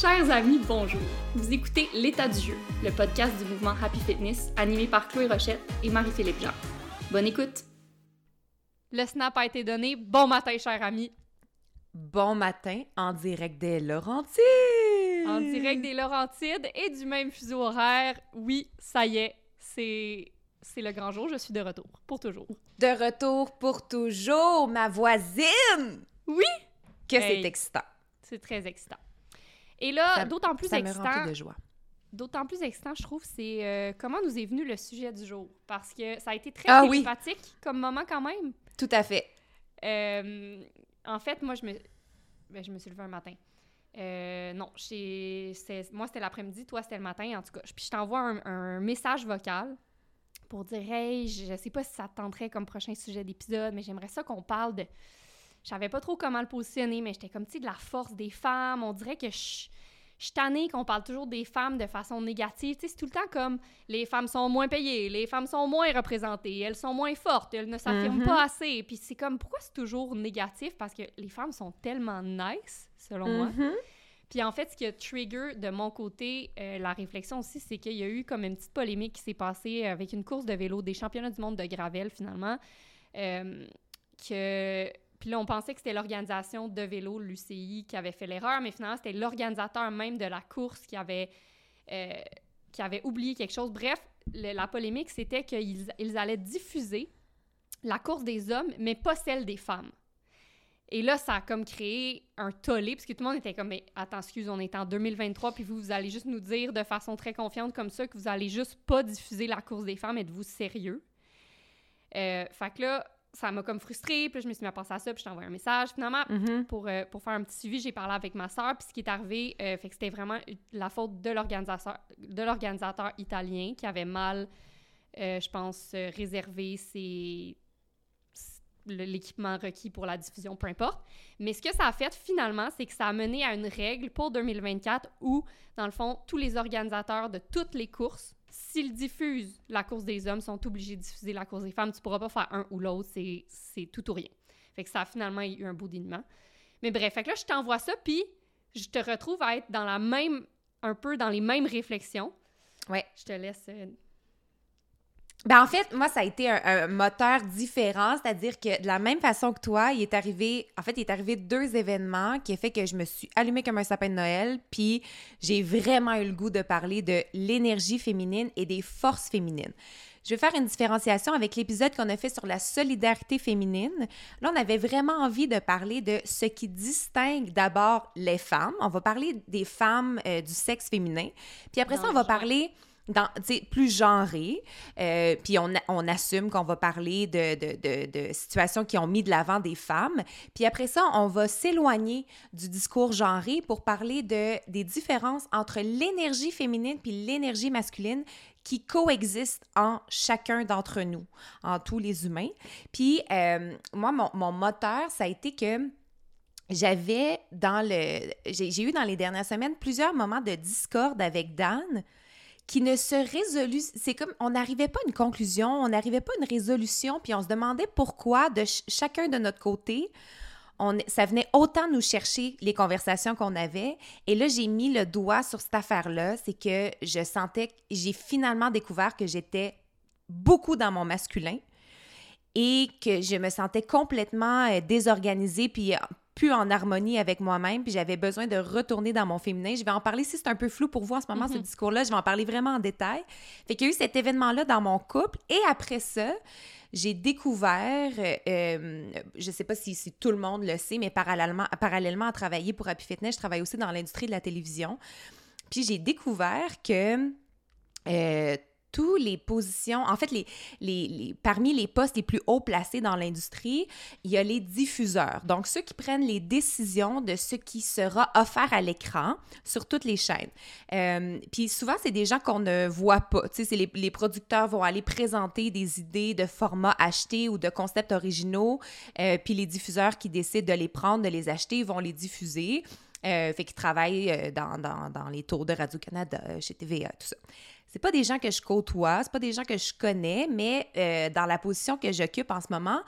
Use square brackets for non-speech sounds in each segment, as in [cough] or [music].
Chers amis, bonjour. Vous écoutez L'état du jeu, le podcast du mouvement Happy Fitness animé par Chloé Rochette et Marie-Philippe Jean. Bonne écoute. Le snap a été donné. Bon matin, chers amis. Bon matin en direct des Laurentides. En direct des Laurentides et du même fuseau horaire. Oui, ça y est, c'est c'est le grand jour. Je suis de retour pour toujours. De retour pour toujours, ma voisine. Oui. Que Hey. c'est excitant. C'est très excitant. Et là, d'autant plus Ça excitant. de joie. D'autant plus excitant, je trouve, c'est euh, comment nous est venu le sujet du jour. Parce que ça a été très Ah oui. comme moment quand même. Tout à fait. Euh, en fait, moi, je me, ben, je me suis levée un matin. Euh, non, moi, c'était l'après-midi, toi, c'était le matin, en tout cas. Puis je t'envoie un, un message vocal pour dire Hey, je je sais pas si ça te tenterait comme prochain sujet d'épisode, mais j'aimerais ça qu'on parle de. Je savais pas trop comment le positionner, mais j'étais comme, tu sais, de la force des femmes. On dirait que je. Je suis tannée qu'on parle toujours des femmes de façon négative. Tu sais, c'est tout le temps comme les femmes sont moins payées, les femmes sont moins représentées, elles sont moins fortes, elles ne s'affirment Mhm. pas assez. Puis c'est comme, pourquoi c'est toujours négatif? Parce que les femmes sont tellement nice, selon moi. Mhm. Puis en fait, ce qui a trigger de mon côté euh, la réflexion aussi, c'est qu'il y a eu comme une petite polémique qui s'est passée avec une course de vélo des championnats du monde de Gravel, finalement. Euh, que... Puis là, on pensait que c'était l'organisation de vélo, l'UCI, qui avait fait l'erreur, mais finalement, c'était l'organisateur même de la course qui avait, euh, qui avait oublié quelque chose. Bref, la polémique, c'était qu'ils ils allaient diffuser la course des hommes, mais pas celle des femmes. Et là, ça a comme créé un tollé, parce que tout le monde était comme, mais attends, excuse, on est en 2023, puis vous, vous allez juste nous dire de façon très confiante comme ça que vous allez juste pas diffuser la course des femmes, êtes-vous sérieux? Euh, fait que là, ça m'a comme frustrée, puis là, je me suis mis à penser à ça, puis je t'ai envoyé un message. Finalement, Mhm. pour, euh, pour faire un petit suivi, j'ai parlé avec ma sœur, puis ce qui est arrivé, euh, fait que c'était vraiment la faute de l'organisateur, de l'organisateur italien qui avait mal, euh, je pense, euh, réservé ses l'équipement requis pour la diffusion, peu importe. Mais ce que ça a fait finalement, c'est que ça a mené à une règle pour 2024 où, dans le fond, tous les organisateurs de toutes les courses, s'ils diffusent la course des hommes, sont obligés de diffuser la course des femmes. Tu pourras pas faire un ou l'autre, c'est tout ou rien. Fait que ça a finalement eu un bout d'alignement. Mais bref, fait que là, je t'envoie ça, puis je te retrouve à être dans la même, un peu dans les mêmes réflexions. Ouais. Je te laisse. euh, Ben en fait, moi, ça a été un, un moteur différent, c'est-à-dire que de la même façon que toi, il est arrivé, en fait, il est arrivé deux événements qui a fait que je me suis allumée comme un sapin de Noël, puis j'ai vraiment eu le goût de parler de l'énergie féminine et des forces féminines. Je vais faire une différenciation avec l'épisode qu'on a fait sur la solidarité féminine. Là, on avait vraiment envie de parler de ce qui distingue d'abord les femmes. On va parler des femmes euh, du sexe féminin. Puis après ça, on va parler plus genré. Euh, puis on, on assume qu'on va parler de, de, de, situations qui ont mis de l'avant des femmes. Puis après ça, on va s'éloigner du discours genré pour parler de, des différences entre l'énergie féminine puis l'énergie masculine qui coexistent en chacun d'entre nous, en tous les humains. Puis euh, moi, mon, mon moteur, ça a été que j'avais dans le... J'ai eu dans les dernières semaines plusieurs moments de discorde avec Dan qui ne se résolue. C'est comme on n'arrivait pas à une conclusion, on n'arrivait pas à une résolution, puis on se demandait pourquoi de ch- chacun de notre côté. On, ça venait autant nous chercher les conversations qu'on avait. Et là, j'ai mis le doigt sur cette affaire-là. C'est que je sentais j'ai finalement découvert que j'étais beaucoup dans mon masculin et que je me sentais complètement euh, désorganisée puis euh, plus en harmonie avec moi-même, puis j'avais besoin de retourner dans mon féminin. Je vais en parler si c'est un peu flou pour vous en ce moment, ce Mhm. discours-là. Je vais en parler vraiment en détail. Fait qu'il y a eu cet événement-là dans mon couple. Et après ça, j'ai découvert, euh, je sais pas si, si tout le monde le sait, mais parallèlement, parallèlement à travailler pour Happy Fitness, je travaille aussi dans l'industrie de la télévision. Puis j'ai découvert que euh, tous les positions, en fait, les, les, parmi les postes les plus haut placés dans l'industrie, il y a les diffuseurs. Donc, ceux qui prennent les décisions de ce qui sera offert à l'écran sur toutes les chaînes. Euh, puis souvent, c'est des gens qu'on ne voit pas. Tu sais, les, les producteurs vont aller présenter des idées de formats achetés ou de concepts originaux, euh, puis les diffuseurs qui décident de les prendre, de les acheter, vont les diffuser. Euh, fait qu'ils travaillent dans, dans, dans les tours de Radio-Canada, chez TVA, tout ça. C'est pas des gens que je côtoie, c'est pas des gens que je connais, mais euh, dans la position que j'occupe en ce moment,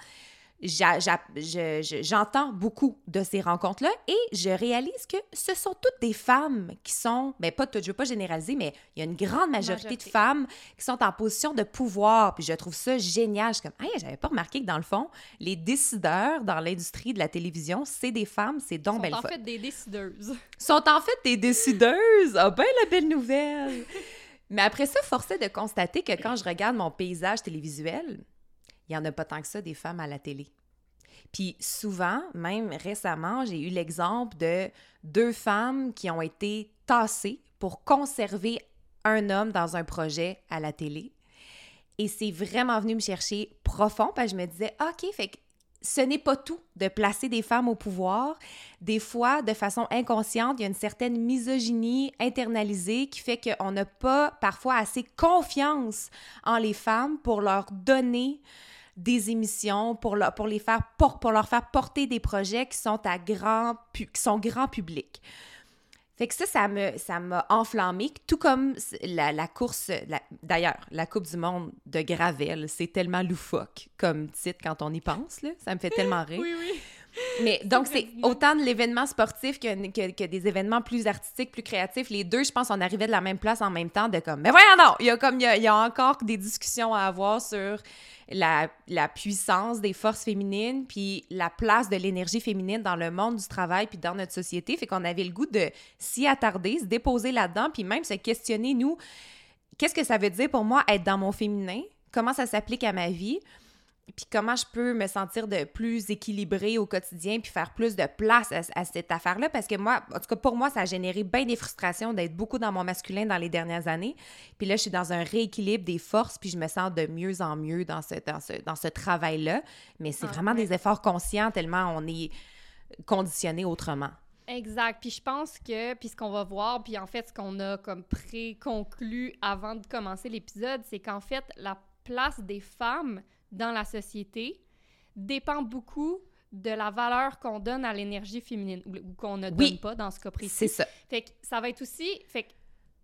j'entends beaucoup de ces rencontres-là et je réalise que ce sont toutes des femmes qui sont, ben pas toutes, je veux pas généraliser, mais il y a une grande majorité, de femmes qui sont en position de pouvoir. Puis je trouve ça génial. Je suis comme, hey, j'avais pas remarqué que dans le fond, les décideurs dans l'industrie de la télévision, c'est des femmes, c'est donc belle Sont en fait des décideuses. Sont en fait des décideuses. Ah ben la belle nouvelle. Mais après ça, forcé de constater que quand je regarde mon paysage télévisuel, il n'y en a pas tant que ça des femmes à la télé. Puis souvent, même récemment, j'ai eu l'exemple de deux femmes qui ont été tassées pour conserver un homme dans un projet à la télé. Et c'est vraiment venu me chercher profond parce que je me disais, OK, fait que ce n'est pas tout de placer des femmes au pouvoir. Des fois, de façon inconsciente, il y a une certaine misogynie internalisée qui fait qu'on n'a pas parfois assez confiance en les femmes pour leur donner des émissions pour, pour, les faire, pour leur faire porter des projets qui sont à grand, qui sont grand public. Fait que ça, ça me ça m'a enflammé, tout comme la, la course. D'ailleurs, la Coupe du Monde de Gravel, c'est tellement loufoque comme titre quand on y pense, là. Ça me fait tellement rire. Oui, oui. Mais donc, c'est autant de l'événement sportif que, que, que, des événements plus artistiques, plus créatifs. Les deux, je pense, on arrivait de la même place en même temps, de comme, mais voyons non! Il y a, comme, il y a, encore des discussions à avoir sur la, la, puissance des forces féminines, puis la place de l'énergie féminine dans le monde du travail, puis dans notre société. Fait qu'on avait le goût de s'y attarder, se déposer là-dedans, puis même se questionner, nous, qu'est-ce que ça veut dire pour moi être dans mon féminin? Comment ça s'applique à ma vie? Puis comment je peux me sentir de plus équilibrée au quotidien puis faire plus de place à, cette affaire-là? Parce que moi, en tout cas pour moi, ça a généré bien des frustrations d'être beaucoup dans mon masculin dans les dernières années. Puis là, je suis dans un rééquilibre des forces puis je me sens de mieux en mieux dans ce, dans ce, dans ce travail-là. Mais c'est ah, vraiment des efforts conscients tellement on est conditionné autrement. Exact. Puis je pense que, puis ce qu'on va voir, puis en fait, ce qu'on a comme pré-conclu avant de commencer l'épisode, c'est qu'en fait, la place des femmes dans la société dépend beaucoup de la valeur qu'on donne à l'énergie féminine ou, qu'on ne donne pas dans ce cas précis. C'est ça. Fait que ça va être aussi fait que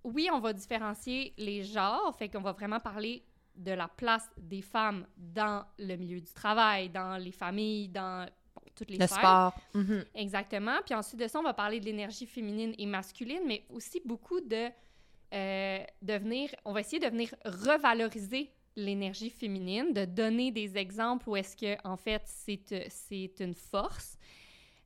oui, on va différencier les genres, fait qu'on va vraiment parler de la place des femmes dans le milieu du travail, dans les familles, dans toutes les le sport. Mm-hmm. Exactement. Puis ensuite de ça, on va parler de l'énergie féminine et masculine, mais aussi beaucoup de euh, de venir, on va essayer de venir revaloriser l'énergie féminine, de donner des exemples où est-ce que, en fait, c'est, c'est une force.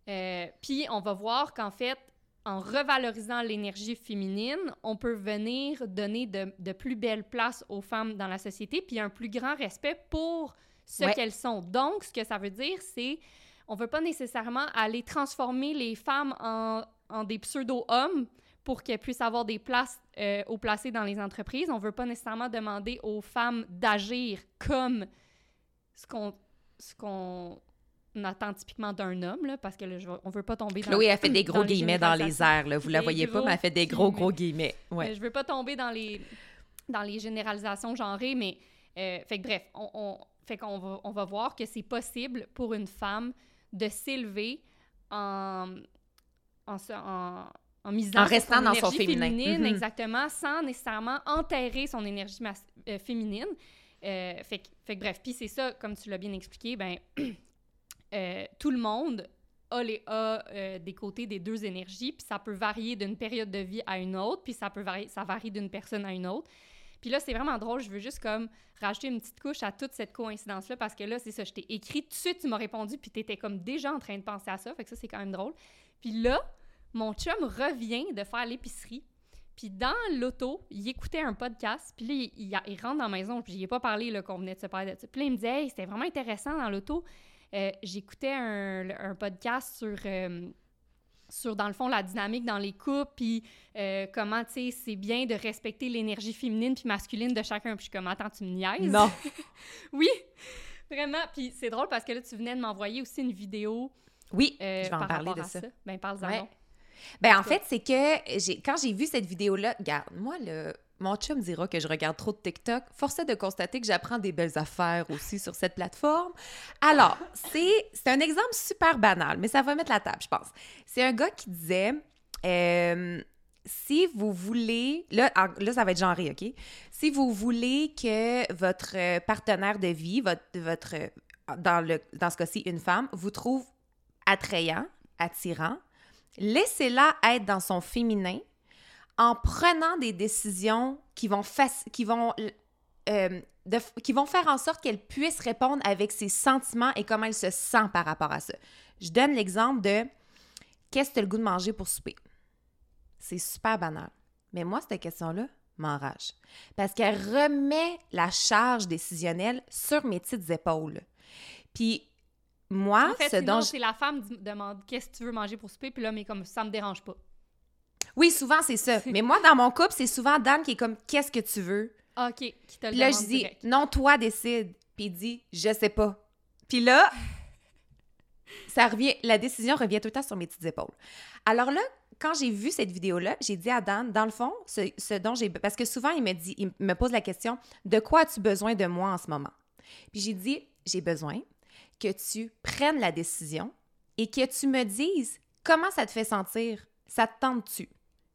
Euh, puis, on va voir qu'en fait, en revalorisant l'énergie féminine, on peut venir donner de, de, plus belles places aux femmes dans la société, puis un plus grand respect pour ce qu'elles sont. Donc, ce que ça veut dire, c'est on ne veut pas nécessairement aller transformer les femmes en, en des pseudo-hommes, pour qu'elles puissent avoir des places euh, au placé dans les entreprises. On ne veut pas nécessairement demander aux femmes d'agir comme ce qu'on ce qu'on attend typiquement d'un homme, là, parce que là, on veut pas tomber dans... Chloé a fait des gros guillemets dans les airs, là. Vous la voyez pas, mais elle fait des gros, gros guillemets. Ouais. Je veux pas tomber dans les, dans les généralisations genrées, mais... Euh, fait que bref, on, on fait qu'on va, on va voir que c'est possible pour une femme de s'élever en, en, en, en misant restant dans son féminin. féminine, mm-hmm. exactement, sans nécessairement enterrer son énergie euh, féminine. Euh, fait, fait, que bref, puis c'est ça, comme tu l'as bien expliqué, ben [clears throat] euh, tout le monde a, les, a des côtés des deux énergies, puis ça peut varier d'une période de vie à une autre, puis ça peut varier, ça varie d'une personne à une autre. Puis là, c'est vraiment drôle, je veux juste comme rajouter une petite couche à toute cette coïncidence-là, parce que là, c'est ça, je t'ai écrit tout de suite, tu m'as répondu, puis t'étais comme déjà en train de penser à ça, fait que ça, c'est quand même drôle. Puis là, mon chum revient de faire l'épicerie. Puis dans l'auto, il écoutait un podcast. Puis là, il, rentre dans la maison. Puis ai pas parlé qu'on venait de se parler de ça. Puis là, il me dit Hey, c'était vraiment intéressant dans l'auto. Euh, j'écoutais un, podcast sur, euh, sur, dans le fond, la dynamique dans les couples. Puis euh, comment, tu sais, c'est bien de respecter l'énergie féminine puis masculine de chacun. Puis je suis comme Attends, tu me niaises? Non. [laughs] oui, vraiment. Puis c'est drôle parce que là, tu venais de m'envoyer aussi une vidéo. Oui, je vais en parler de ça. Ben, parle-en. Ben, en fait, c'est que quand j'ai vu cette vidéo-là, regarde, moi, le, mon chum dira que je regarde trop de TikTok. Force de constater que j'apprends des belles affaires aussi sur cette plateforme. Alors, [laughs] c'est, c'est un exemple super banal, mais ça va mettre la table, je pense. C'est un gars qui disait euh, si vous voulez, là, là, ça va être genré, OK? Si vous voulez que votre partenaire de vie, votre, votre dans, le, dans ce cas-ci une femme, vous trouve attrayant, attirant, laissez-la être dans son féminin en prenant des décisions euh, qui vont faire en sorte qu'elle puisse répondre avec ses sentiments et comment elle se sent par rapport à ça. Je donne l'exemple de qu'est-ce que tu as le goût de manger pour souper? C'est super banal. Mais moi, cette question-là m'enrage. Parce qu'elle remet la charge décisionnelle sur mes petites épaules. Puis moi, en fait, ce dont c'est la femme qui demande qu'est-ce que tu veux manger pour souper, puis là, mais comme ça me dérange pas. Oui, souvent c'est ça. [laughs] mais moi, dans mon couple, c'est souvent Dan qui est comme qu'est-ce que tu veux? OK, qui te le Là, je dis non, toi décide. Puis il dit je sais pas. Puis là, [laughs] ça revient, la décision revient tout le temps sur mes petites épaules. Alors là, quand j'ai vu cette vidéo-là, j'ai dit à Dan, dans le fond, ce, dont j'ai. Parce que souvent, il me dit, il me pose la question de quoi as-tu besoin de moi en ce moment? Puis j'ai dit, j'ai besoin que tu prennes la décision et que tu me dises comment ça te fait sentir. Ça te tente-tu?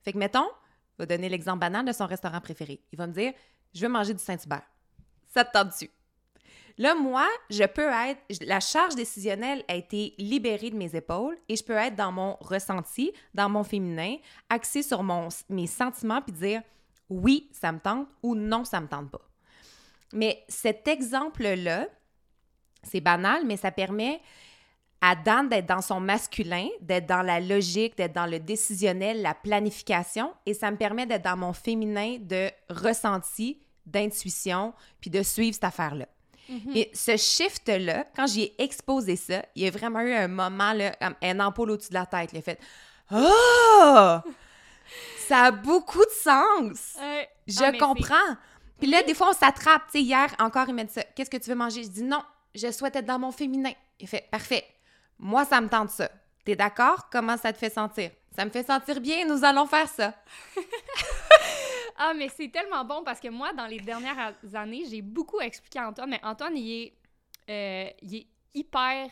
Fait que, mettons, je vais donner l'exemple banal de son restaurant préféré. Il va me dire, je veux manger du Saint-Hubert. Ça te tente-tu? Là, moi, je peux être, la charge décisionnelle a été libérée de mes épaules et je peux être dans mon ressenti, dans mon féminin, axé sur mon, mes sentiments puis dire oui, ça me tente ou non, ça me tente pas. Mais cet exemple-là, c'est banal, mais ça permet à Dan d'être dans son masculin, d'être dans la logique, d'être dans le décisionnel, la planification, et ça me permet d'être dans mon féminin de ressenti, d'intuition, puis de suivre cette affaire-là. Mhm. Et ce shift-là, quand j'y ai exposé ça, il y a vraiment eu un moment, là, un ampoule au-dessus de la tête. A fait Oh! Ça a beaucoup de sens! Je ah, comprends! Puis là, des fois, on s'attrape. Tu sais, hier, encore, il m'a dit ça. Qu'est-ce que tu veux manger? Je dis non, je souhaite être dans mon féminin. Il fait parfait. Moi, ça me tente ça. T'es d'accord? Comment ça te fait sentir? Ça me fait sentir bien, nous allons faire ça. [laughs] ah, mais c'est tellement bon parce que moi, dans les dernières années, j'ai beaucoup expliqué à Antoine, mais Antoine, il est, euh, il est hyper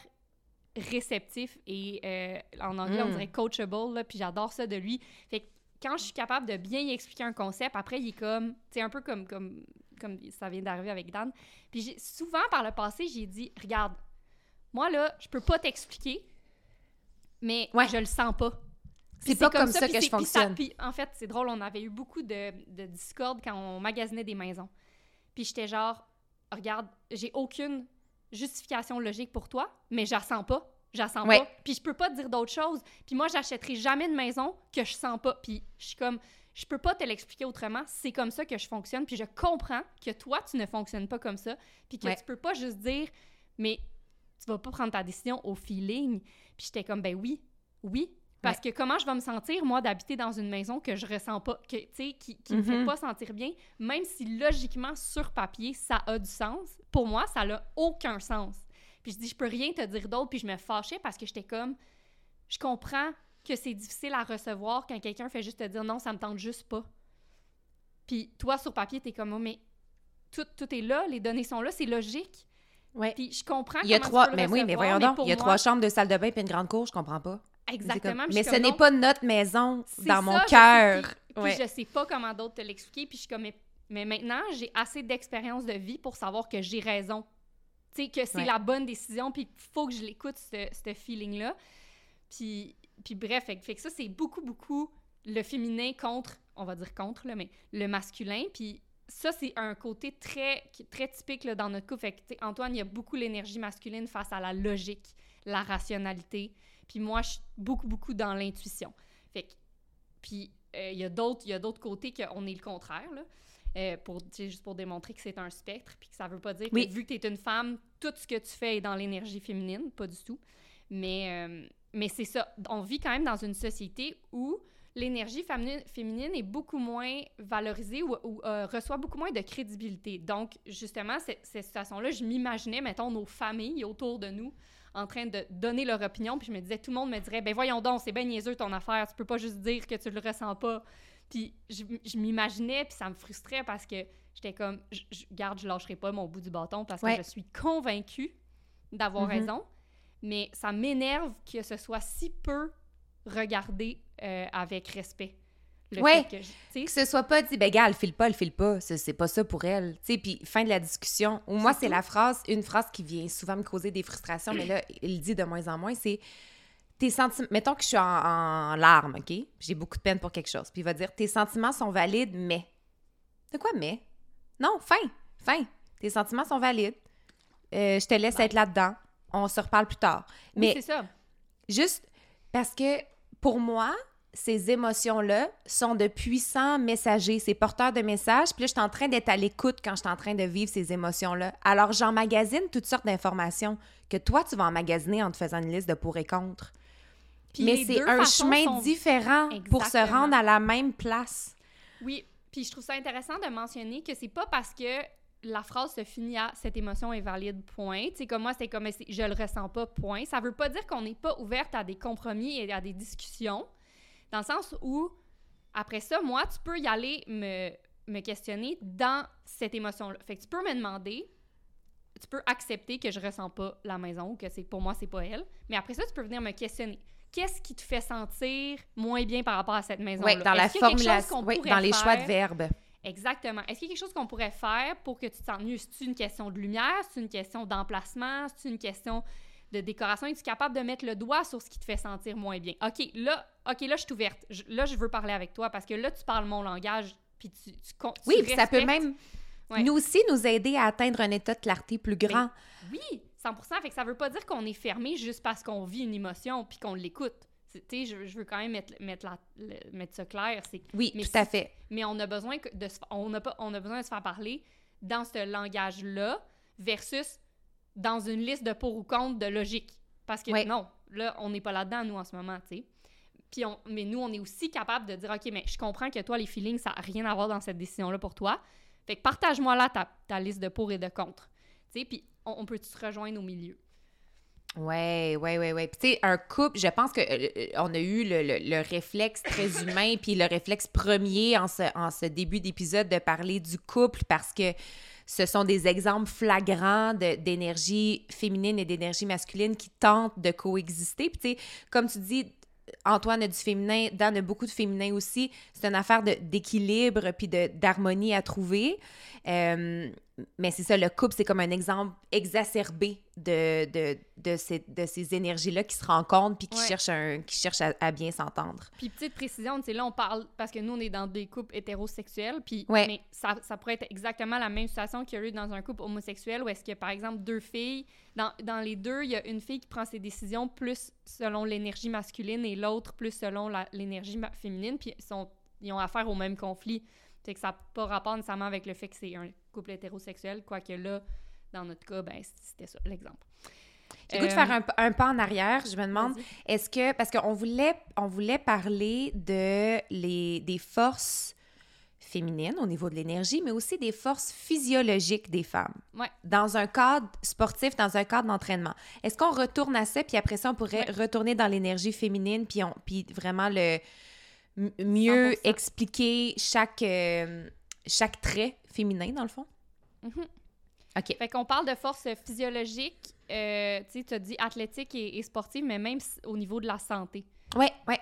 réceptif et euh, en anglais, on mm. dirait coachable, puis j'adore ça de lui. Fait que quand je suis capable de bien y expliquer un concept, après, il est comme, tu un peu comme, comme, comme ça vient d'arriver avec Dan. Puis souvent, par le passé, j'ai dit, regarde, moi, là, je peux pas t'expliquer, mais je le sens pas. C'est pas comme, ça, que je fonctionne. Puis, en fait, c'est drôle, on avait eu beaucoup de, de discorde quand on magasinait des maisons. Puis j'étais genre, regarde, j'ai aucune justification logique pour toi, mais je la sens pas. Je la sens pas. Puis je peux pas te dire d'autre chose. Puis moi, j'achèterai jamais de maison que je sens pas. Puis je suis comme, je peux pas te l'expliquer autrement. C'est comme ça que je fonctionne. Puis je comprends que toi, tu ne fonctionnes pas comme ça. Puis que tu peux pas juste dire, mais tu vas pas prendre ta décision au feeling. Puis j'étais comme, ben oui, oui. Parce que comment je vais me sentir, moi, d'habiter dans une maison que je ressens pas, que, qui, qui me fait mm-hmm. pas sentir bien, même si logiquement, sur papier, ça a du sens, pour moi, ça n'a aucun sens. Puis je dis, je peux rien te dire d'autre, puis je me fâchais parce que j'étais comme, je comprends que c'est difficile à recevoir quand quelqu'un fait juste te dire non, ça me tente juste pas. Puis toi, sur papier, t'es comme, oh, mais tout, tout est là, les données sont là, c'est logique. Ouais. Puis je comprends Il y a trois, mais oui, mais voyons donc, il y a trois chambres de salle de bain et une grande cour, je comprends pas. Exactement. Mais ce n'est pas notre maison dans mon cœur. Puis, ouais. je sais pas comment d'autres te l'expliquer, puis je suis comme, mais, maintenant, j'ai assez d'expérience de vie pour savoir que j'ai raison. Tu sais, que c'est la bonne décision, puis il faut que je l'écoute, ce feeling-là. Puis, puis bref, fait, fait que ça, c'est beaucoup, beaucoup le féminin contre, on va dire contre, là, mais le masculin. Puis ça, c'est un côté très, très typique là, dans notre couple. Fait que, Antoine, il y a beaucoup l'énergie masculine face à la logique, la rationalité. Puis moi, je suis beaucoup, beaucoup dans l'intuition. Fait que, puis euh, il y a d'autres côtés qu'on est le contraire, là. Euh, pour, juste pour démontrer que c'est un spectre, puis que ça veut pas dire que vu que tu es une femme, tout ce que tu fais est dans l'énergie féminine, pas du tout. Mais, euh, mais c'est ça, on vit quand même dans une société où l'énergie féminine, est beaucoup moins valorisée ou, euh, reçoit beaucoup moins de crédibilité. Donc, justement, cette, situation-là, je m'imaginais, mettons, nos familles autour de nous en train de donner leur opinion, puis je me disais, tout le monde me dirait, ben voyons donc, c'est bien niaiseux ton affaire, tu peux pas juste dire que tu le ressens pas. Puis je, m'imaginais, puis ça me frustrait parce que j'étais comme, je, garde, je lâcherai pas mon bout du bâton parce que je suis convaincue d'avoir mm-hmm. raison, mais ça m'énerve que ce soit si peu regardé euh, avec respect. Le Ouais. fait que Que ce soit pas dit, ben gars, elle file pas, elle file pas. C'est pas ça pour elle. Tu sais, puis fin de la discussion. Ou moi, C'est la phrase, une phrase qui vient souvent me causer des frustrations, mais là, il dit de moins en moins, c'est tes sentiments. Mettons que je suis en, en larmes, OK? J'ai beaucoup de peine pour quelque chose. Puis il va dire, tes sentiments sont valides, mais. De quoi, mais? Non, fin, fin. Tes sentiments sont valides. Euh, je te laisse être là-dedans. On se reparle plus tard. oui, Mais c'est ça. Juste parce que pour moi, ces émotions-là sont de puissants messagers, c'est porteurs de messages. Puis là, je suis en train d'être à l'écoute quand je suis en train de vivre ces émotions-là. Alors, j'emmagasine toutes sortes d'informations que toi, tu vas emmagasiner en te faisant une liste de pour et contre. Puis Mais c'est un chemin sont- différent pour se rendre à la même place. Oui, puis je trouve ça intéressant de mentionner que c'est pas parce que la phrase se finit à cette émotion est valide, point. Tu sais, comme moi, c'est comme je le ressens pas, point. Ça veut pas dire qu'on n'est pas ouverte à des compromis et à des discussions, dans le sens où, après ça, moi, tu peux y aller me, me questionner dans cette émotion-là. Fait que tu peux me demander, tu peux accepter que je ressens pas la maison ou que c'est pour moi, c'est pas elle, mais après ça, tu peux venir me questionner. Qu'est-ce qui te fait sentir moins bien par rapport à cette maison-là? Oui, dans la formulation, oui, dans les choix de verbes. Exactement. Est-ce qu'il y a quelque chose qu'on pourrait faire pour que tu te sentes mieux? C'est une question de lumière, c'est une question d'emplacement, c'est une question de décoration? Es-tu capable de mettre le doigt sur ce qui te fait sentir moins bien? OK, là, OK, là, je suis ouverte. Je- là, je veux parler avec toi parce que là, tu parles mon langage, puis tu, tu, Oui, puis ça peut même Ouais. nous aussi nous aider à atteindre un état de clarté plus grand. Oui, 100 Fait que ça veut pas dire qu'on est fermé juste parce qu'on vit une émotion puis qu'on l'écoute. Tu sais, je, je veux quand même mettre, mettre, la- le- mettre ça clair. Oui, Mais tout à fait. mais on a besoin que de se, on a pas on a besoin de se faire parler dans ce langage là versus dans une liste de pour ou contre de logique. Parce que non là on n'est pas là-dedans nous en ce moment tu sais. Puis on, mais nous on est aussi capable de dire ok mais je comprends que toi les feelings ça n'a rien à voir dans cette décision là pour toi. Fait que partage-moi là ta, ta liste de pour et de contre. Tu sais puis on, on peut se rejoindre au milieu? Ouais, ouais, ouais, ouais. Puis tu sais, un couple, je pense que euh, euh, on a eu le, le- le réflexe très [laughs] humain, puis le réflexe premier en ce, en ce début d'épisode de parler du couple parce que ce sont des exemples flagrants de- d'énergie féminine et d'énergie masculine qui tentent de coexister. Puis tu sais, comme tu dis, Antoine a du féminin, Dan a beaucoup de féminin aussi. C'est une affaire de- d'équilibre puis de- d'harmonie à trouver. Euh, mais c'est ça, le couple, c'est comme un exemple exacerbé de, de, de ces, de ces énergies-là qui se rencontrent puis qui Ouais. cherchent, un, qui cherchent à, à bien s'entendre. Puis petite précision, là, on parle, parce que nous, on est dans des couples hétérosexuels, puis Ouais. mais ça, ça pourrait être exactement la même situation qu'il y a eu dans un couple homosexuel, où est-ce que, par exemple, deux filles, dans, dans les deux, il y a une fille qui prend ses décisions plus selon l'énergie masculine et l'autre plus selon l'énergie féminine, puis ils ont affaire au même conflit. Fait que ça n'a pas rapport nécessairement avec le fait que c'est un couple hétérosexuel, quoique là, dans notre cas, ben, c'était ça, l'exemple. J'ai goût de Euh, faire un, un pas en arrière. Je me demande, est-ce que... Parce qu'on voulait, on voulait parler de les, des forces féminines au niveau de l'énergie, mais aussi des forces physiologiques des femmes. Ouais. Dans un cadre sportif, dans un cadre d'entraînement. Est-ce qu'on retourne à ça, puis après ça, on pourrait Ouais. retourner dans l'énergie féminine, puis, on, puis vraiment le mieux 100%. expliquer chaque, euh, chaque trait? Féminin, dans le fond? Mhm. OK. Fait qu'on parle de force physiologique, euh, tu sais, tu as dit athlétique et, et sportive, mais même au niveau de la santé. Ouais, ouais.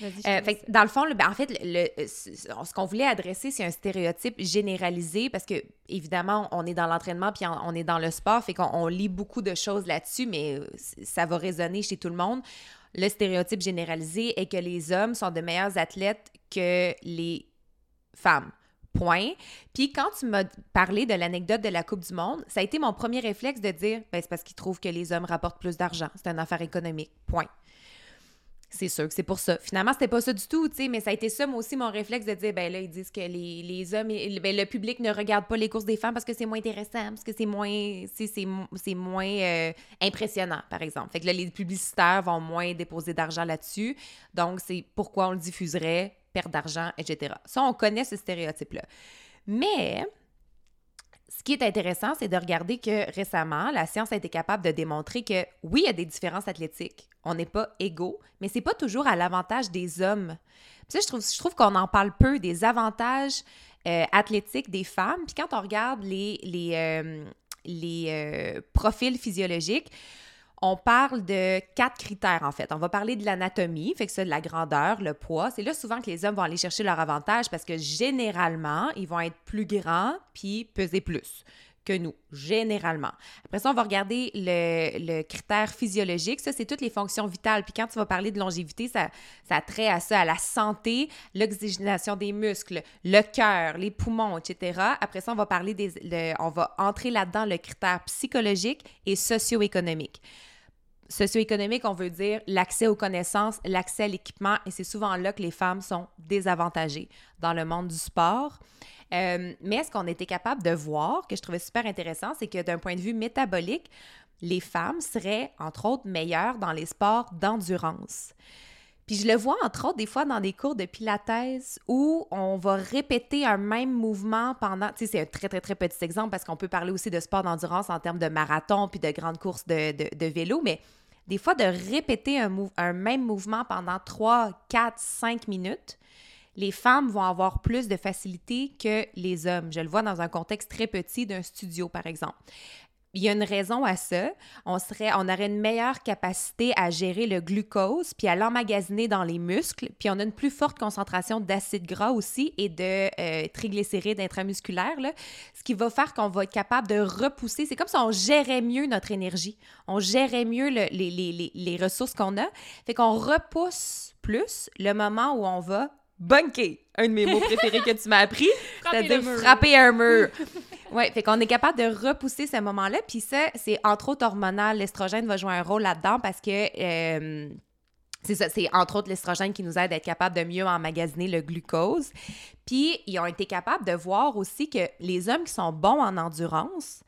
Vas-y, je te Euh, laisse. fait que dans le fond, le- ben, en fait, le, le- ce qu'on voulait adresser, c'est un stéréotype généralisé parce que, évidemment, on est dans l'entraînement puis on, on est dans le sport, fait qu'on on lit beaucoup de choses là-dessus, mais euh, ça va résonner chez tout le monde. Le stéréotype généralisé est que les hommes sont de meilleurs athlètes que les femmes. Point. Puis quand tu m'as parlé de l'anecdote de la Coupe du Monde, ça a été mon premier réflexe de dire ben, c'est parce qu'ils trouvent que les hommes rapportent plus d'argent. C'est une affaire économique. Point. C'est sûr que c'est pour ça. Finalement, c'était pas ça du tout, tu sais, mais ça a été ça, moi aussi, mon réflexe de dire, ben là, ils disent que les, les hommes, ben, le public ne regarde pas les courses des femmes parce que c'est moins intéressant, parce que c'est moins, c'est moins euh, impressionnant, par exemple. Fait que là, les publicitaires vont moins déposer d'argent là-dessus. Donc, c'est pourquoi on le diffuserait, perte d'argent, etc. Ça, on connaît ce stéréotype-là. Mais, ce qui est intéressant, c'est de regarder que récemment, la science a été capable de démontrer que oui, il y a des différences athlétiques. On n'est pas égaux, mais c'est pas toujours à l'avantage des hommes. Puis ça, je trouve, je trouve qu'on en parle peu des avantages euh, athlétiques des femmes. Puis quand on regarde les, les, euh, les euh, profils physiologiques, on parle de quatre critères, en fait. On va parler de l'anatomie, fait que ça, de la grandeur, le poids. C'est là souvent que les hommes vont aller chercher leur avantage parce que généralement, ils vont être plus grands puis peser plus que nous, généralement. Après ça, on va regarder le, critère physiologique. Ça, c'est toutes les fonctions vitales. Puis quand tu vas parler de longévité, ça, ça a à ça, à la santé, l'oxygénation des muscles, le cœur, les poumons, etc. Après ça, on va parler des... on va entrer là-dedans le critère psychologique et socio-économique. Socio-économique, on veut dire l'accès aux connaissances, l'accès à l'équipement, et c'est souvent là que les femmes sont désavantagées dans le monde du sport. Euh, mais ce qu'on était capable de voir, que je trouvais super intéressant, c'est que d'un point de vue métabolique, les femmes seraient, entre autres, meilleures dans les sports d'endurance. Puis je le vois, entre autres, des fois dans des cours de pilates où on va répéter un même mouvement pendant... Tu sais, c'est un très, très, très petit exemple parce qu'on peut parler aussi de sport d'endurance en termes de marathon puis de grandes courses de, de, vélo, mais des fois, de répéter un, un même mouvement pendant 3, 4, 5 minutes, les femmes vont avoir plus de facilité que les hommes. Je le vois dans un contexte très petit d'un studio, par exemple. Il y a une raison à ça. On, serait, on aurait une meilleure capacité à gérer le glucose, puis à l'emmagasiner dans les muscles, puis on a une plus forte concentration d'acide gras aussi et de euh, triglycérides intramusculaires, ce qui va faire qu'on va être capable de repousser. C'est comme si on gérait mieux notre énergie, on gérait mieux les, les ressources qu'on a. Fait qu'on repousse plus le moment où on va bunker, un de mes mots préférés que tu m'as appris, [laughs] c'est-à-dire frapper un mur. [laughs] ouais, fait qu'on est capable de repousser ce moment-là, puis ça, c'est entre autres hormonal. L'estrogène va jouer un rôle là-dedans parce que euh, c'est ça, c'est entre autres l'estrogène qui nous aide à être capable de mieux emmagasiner le glucose. Puis ils ont été capables de voir aussi que les hommes qui sont bons en endurance,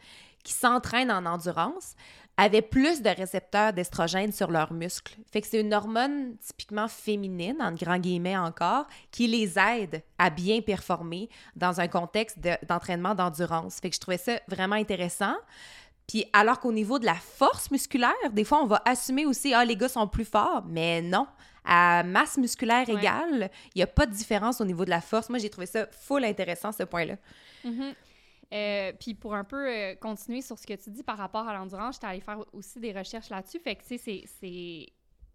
qui s'entraînent en endurance, avaient plus de récepteurs d'estrogène sur leurs muscles. Fait que c'est une hormone typiquement féminine, en grand guillemets encore, qui les aide à bien performer dans un contexte d'entraînement d'endurance. Fait que je trouvais ça vraiment intéressant. Puis alors qu'au niveau de la force musculaire, des fois, on va assumer aussi, ah, les gars sont plus forts, mais non. À masse musculaire égale, il n'y a pas de différence au niveau de la force. Moi, j'ai trouvé ça full intéressant, ce point-là. Mm-hmm. Euh, puis pour un peu euh, continuer sur ce que tu dis par rapport à l'endurance, j'étais allée faire aussi des recherches là-dessus. Fait que, tu sais,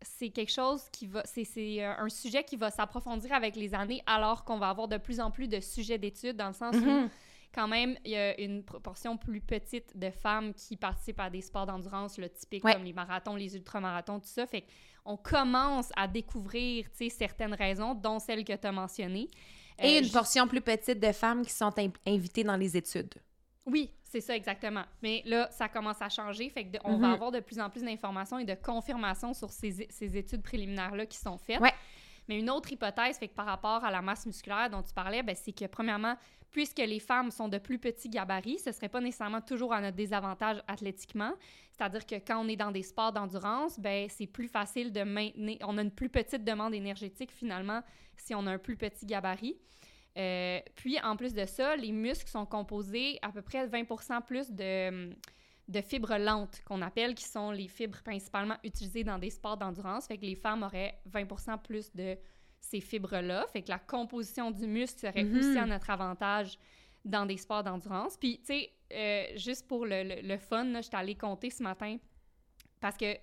c'est quelque chose qui va... C'est euh, un sujet qui va s'approfondir avec les années alors qu'on va avoir de plus en plus de sujets d'études dans le sens où mm-hmm. quand même, il y a une proportion plus petite de femmes qui participent à des sports d'endurance, le typique comme les marathons, les ultramarathons, tout ça. Fait qu'on commence à découvrir, tu sais, certaines raisons, dont celles que tu as mentionnées. Et euh, une portion plus petite de femmes qui sont invitées dans les études. Oui, c'est ça exactement. Mais là, ça commence à changer, fait qu'on va mhm. avoir de plus en plus d'informations et de confirmations sur ces, ces études préliminaires-là qui sont faites. Ouais. Mais une autre hypothèse, fait que par rapport à la masse musculaire dont tu parlais, ben, c'est que premièrement, puisque les femmes sont de plus petits gabarits, ce serait pas nécessairement toujours à notre désavantage athlétiquement. C'est-à-dire que quand on est dans des sports d'endurance, ben c'est plus facile de maintenir. On a une plus petite demande énergétique finalement si on a un plus petit gabarit. Euh, puis en plus de ça, les muscles sont composés à peu près 20% plus de, de fibres lentes qu'on appelle, qui sont les fibres principalement utilisées dans des sports d'endurance. Fait que les femmes auraient 20 plus de ces fibres-là. Fait que la composition du muscle serait mhm. aussi à notre avantage dans des sports d'endurance. Puis, tu sais, euh, juste pour le, le, fun, je suis allée compter ce matin parce que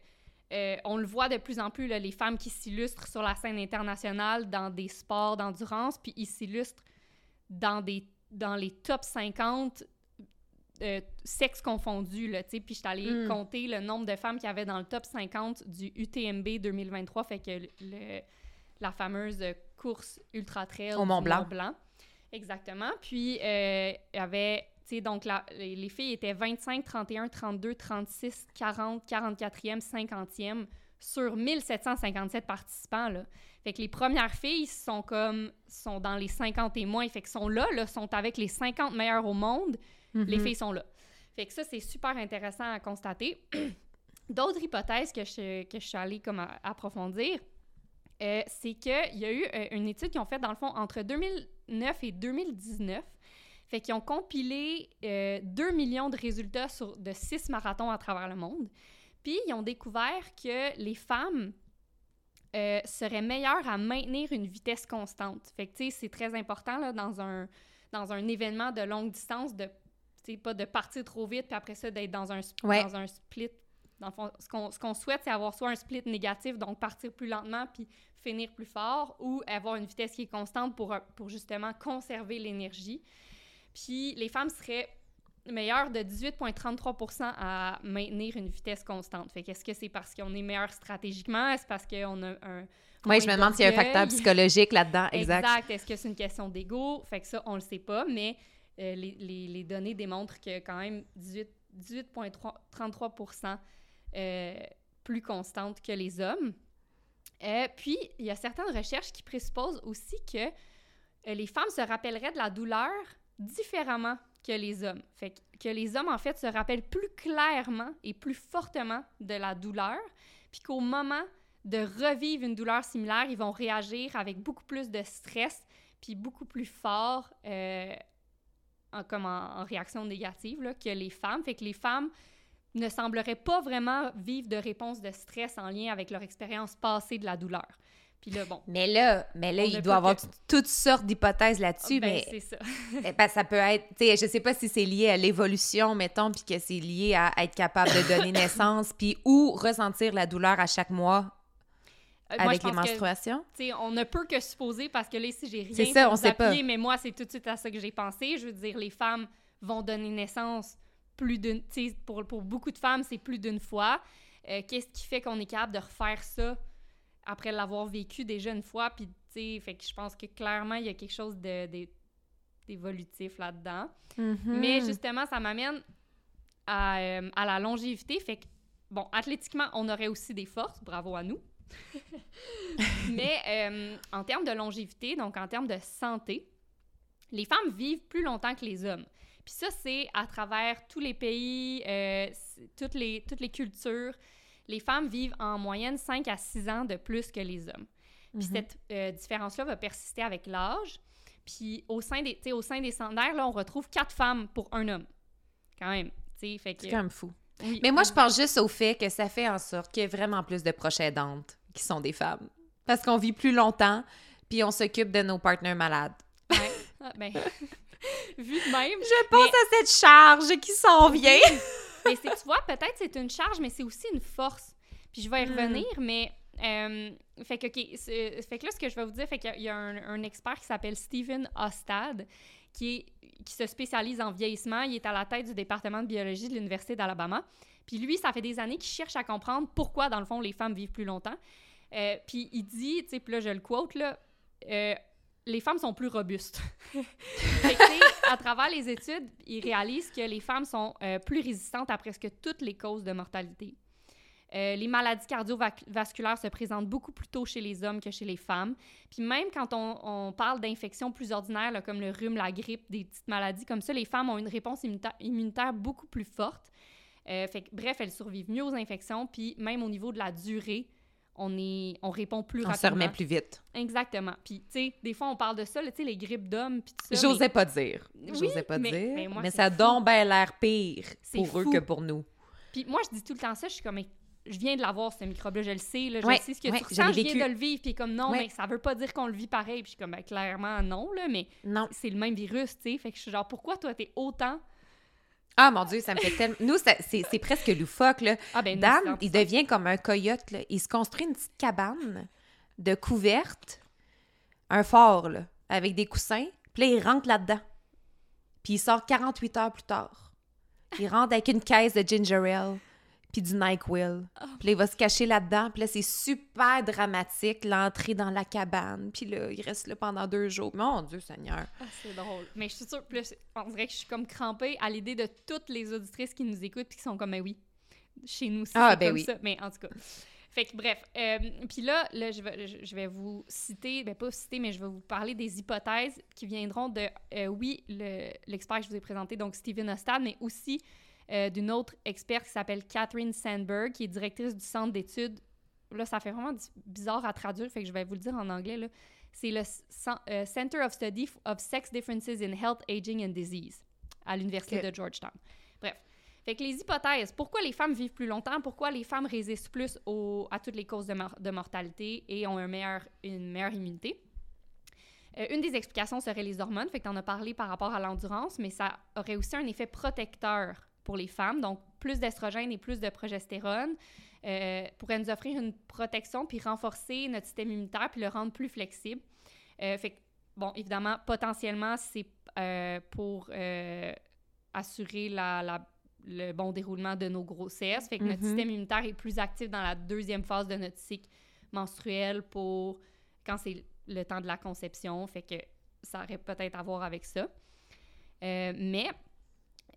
euh, on le voit de plus en plus, les femmes qui s'illustrent sur la scène internationale dans des sports d'endurance, puis ils s'illustrent dans, des, dans les top 50 euh, sexes confondus, là. Puis je suis allée hmm. compter le nombre de femmes qu'il y avait dans le top 50 du UTMB 2023, fait que le, la fameuse course ultra trail au Mont Blanc. Blanc. Exactement. Puis euh, il y avait donc les, filles étaient 25, 31, 32, 36, 40, 44e, 50e sur 1757 participants. Là. Fait que les premières filles sont comme sont dans les 50 et moins. Fait que sont là, là sont avec les 50 meilleures au monde. Les mm-hmm. filles sont là. Fait que ça, c'est super intéressant à constater. [clears throat] D'autres hypothèses que je, que je suis allée comme approfondir, euh, c'est qu'il y a eu euh, une étude qu'ils ont faite, dans le fond, entre 2009 et 2019. Fait qu'ils ont compilé 2 euh, millions de résultats sur, de 6 marathons à travers le monde. Puis, ils ont découvert que les femmes seraient meilleures à maintenir une vitesse constante. Fait que, tu sais, c'est très important là, dans, un, dans un événement de longue distance de, pas de partir trop vite, puis après ça, d'être dans un, dans un split Dans le fond, ce qu'on, ce qu'on souhaite, c'est avoir soit un split négatif, donc partir plus lentement puis finir plus fort, ou avoir une vitesse qui est constante pour, pour justement conserver l'énergie. Puis les femmes seraient meilleures de 18,33% à maintenir une vitesse constante. Fait qu'est-ce que c'est parce qu'on est meilleur stratégiquement? Est-ce parce qu'on a un. Oui, je me demande s'il y a un facteur psychologique là-dedans. Exact. Exact. Est-ce que c'est une question d'ego? Fait que ça, on le sait pas, mais euh, les, les, les, données démontrent que quand même 18,33% euh, plus constante que les hommes. Euh, puis, il y a certaines recherches qui présupposent aussi que euh, les femmes se rappelleraient de la douleur différemment que les hommes. Fait que, les hommes, en fait, se rappellent plus clairement et plus fortement de la douleur, puis qu'au moment de revivre une douleur similaire, ils vont réagir avec beaucoup plus de stress, puis beaucoup plus fort euh, en, comme en, réaction négative que les femmes. Fait que les femmes ne sembleraient pas vraiment vivre de réponses de stress en lien avec leur expérience passée de la douleur. Puis là, bon. Mais là, mais là il doit y avoir toutes sortes d'hypothèses là-dessus. Ben, mais c'est ça. [laughs] ben, ça peut être, tu sais, je sais pas si c'est lié à l'évolution, mettons, puis que c'est lié à être capable de donner [laughs] naissance, puis ou ressentir la douleur à chaque mois euh, avec les menstruations. Que, on ne peut que supposer parce que là, ici, j'ai rien ça, on sait pas. Mais moi, c'est tout de suite à ça que j'ai pensé. Je veux dire, les femmes vont donner naissance plus d'une. Pour, pour beaucoup de femmes, c'est plus d'une fois. Euh, Qu'est-ce qui fait qu'on est capable de refaire ça après l'avoir vécu déjà une fois? Puis, tu sais, fait que je pense que clairement, il y a quelque chose de, de d'évolutif là-dedans. Mm-hmm. Mais justement, ça m'amène à, euh, à, la longévité. Fait que, bon, athlétiquement, on aurait aussi des forces. Bravo à nous. [laughs] Mais euh, en termes de longévité, donc en termes de santé, les femmes vivent plus longtemps que les hommes. Puis ça, c'est à travers tous les pays, euh, toutes, les, toutes les cultures. Les femmes vivent en moyenne 5 à 6 ans de plus que les hommes. Puis Mhm. cette euh, différence-là va persister avec l'âge. Puis au sein des, au sein des centenaires, là, on retrouve 4 femmes pour un homme. Quand même. C'est quand même fou. oui, Mais moi, je pense juste au fait que ça fait en sorte qu'il y ait vraiment plus de proches aidantes qui sont des femmes. Parce qu'on vit plus longtemps, puis on s'occupe de nos partenaires malades. Ouais. Ah, ben, [laughs] vu de même. Je pense à cette charge qui s'en vient. [laughs] mais c'est, tu vois, peut-être c'est une charge, mais c'est aussi une force. Puis je vais y Hmm. revenir, mais. euh, fait que, fait que là, ce que je vais vous dire, fait qu'il y a un, un expert qui s'appelle Stephen Ostad, qui, est, qui se spécialise en vieillissement. Il est à la tête du département de biologie de l'Université d'Alabama. Puis lui, ça fait des années qu'il cherche à comprendre pourquoi, dans le fond, les femmes vivent plus longtemps. Euh, puis il dit, tu sais, puis là, je le quote, là, euh, les femmes sont plus robustes. [laughs] À travers les études, ils réalisent que les femmes sont euh, plus résistantes à presque toutes les causes de mortalité. Euh, les maladies cardiovasculaires se présentent beaucoup plus tôt chez les hommes que chez les femmes. Puis même quand on, parle d'infections plus ordinaires, comme le rhume, la grippe, des petites maladies comme ça, les femmes ont une réponse immunita- immunitaire beaucoup plus forte. Euh, bref, elles survivent mieux aux infections. Puis même au niveau de la durée, on, est, on répond plus On se rapidement. remet plus vite. Exactement. Puis, tu sais, des fois, on parle de ça, là, tu sais, les grippes d'hommes, puis tout ça. J'osais pas dire. Oui, J'osais pas mais- dire. mais moi, mais ça donc ben l'air pire pour eux que pour nous. Puis moi, je dis tout le temps ça, je suis comme, mais je viens de l'avoir, ce microbe-là, je le sais, là, je Ouais, sais ce que ouais, tu ressens, je viens de le vivre, puis comme, non, mais ça veut pas dire qu'on le vit pareil. Puis je suis comme, ben, clairement, non, là, mais Non. c'est le même virus, tu sais. Fait que je suis genre, pourquoi toi, t'es autant... Ah mon Dieu, ça me fait tellement. Nous, c'est presque loufoque, là. Ah, ben, Dan, il devient comme un coyote, là. Il se construit une petite cabane de couverte, un fort, là, avec des coussins. Puis là, il rentre là-dedans. Puis il sort 48 heures plus tard. Il rentre avec une caisse de ginger ale, puis du NyQuil. Puis là, il va se cacher là-dedans. Puis là, c'est super dramatique, l'entrée dans la cabane. Puis là, il reste là pendant deux jours. Mon Dieu Seigneur. Ah, c'est drôle. Mais je suis sûre, plus, on dirait que je suis comme crampée à l'idée de toutes les auditrices qui nous écoutent puis qui sont comme, mais oui, chez nous aussi, Ah, ben comme oui. ça. Mais en tout cas. Fait que bref, euh, puis là, là je, vais, je- vais vous citer, ben pas citer, mais je vais vous parler des hypothèses qui viendront de, euh, oui, le- l'expert que je vous ai présenté, donc Stephen Ostad, mais aussi euh, d'une autre experte qui s'appelle Catherine Sandberg, qui est directrice du centre d'études. Là, ça fait vraiment bizarre à traduire, fait que je vais vous le dire en anglais, là. C'est le euh, Center of Study of Sex Differences in Health, Aging and Disease à l'Université de Georgetown. Bref. Fait que les hypothèses, pourquoi les femmes vivent plus longtemps, pourquoi les femmes résistent plus au- à toutes les causes de, mor- de mortalité et ont un meilleur, une meilleure immunité? Euh, une des explications serait les hormones, fait que tu en as parlé par rapport à l'endurance, mais ça aurait aussi un effet protecteur pour les femmes, donc plus d'estrogène et plus de progestérone, euh, pourrait nous offrir une protection puis renforcer notre système immunitaire puis le rendre plus flexible. Euh, fait que, bon, évidemment, potentiellement, c'est euh, pour assurer la, le bon déroulement de nos grossesses. Fait que notre mm-hmm. système immunitaire est plus actif dans la deuxième phase de notre cycle menstruel pour quand c'est le temps de la conception. Fait que ça aurait peut-être à voir avec ça. mais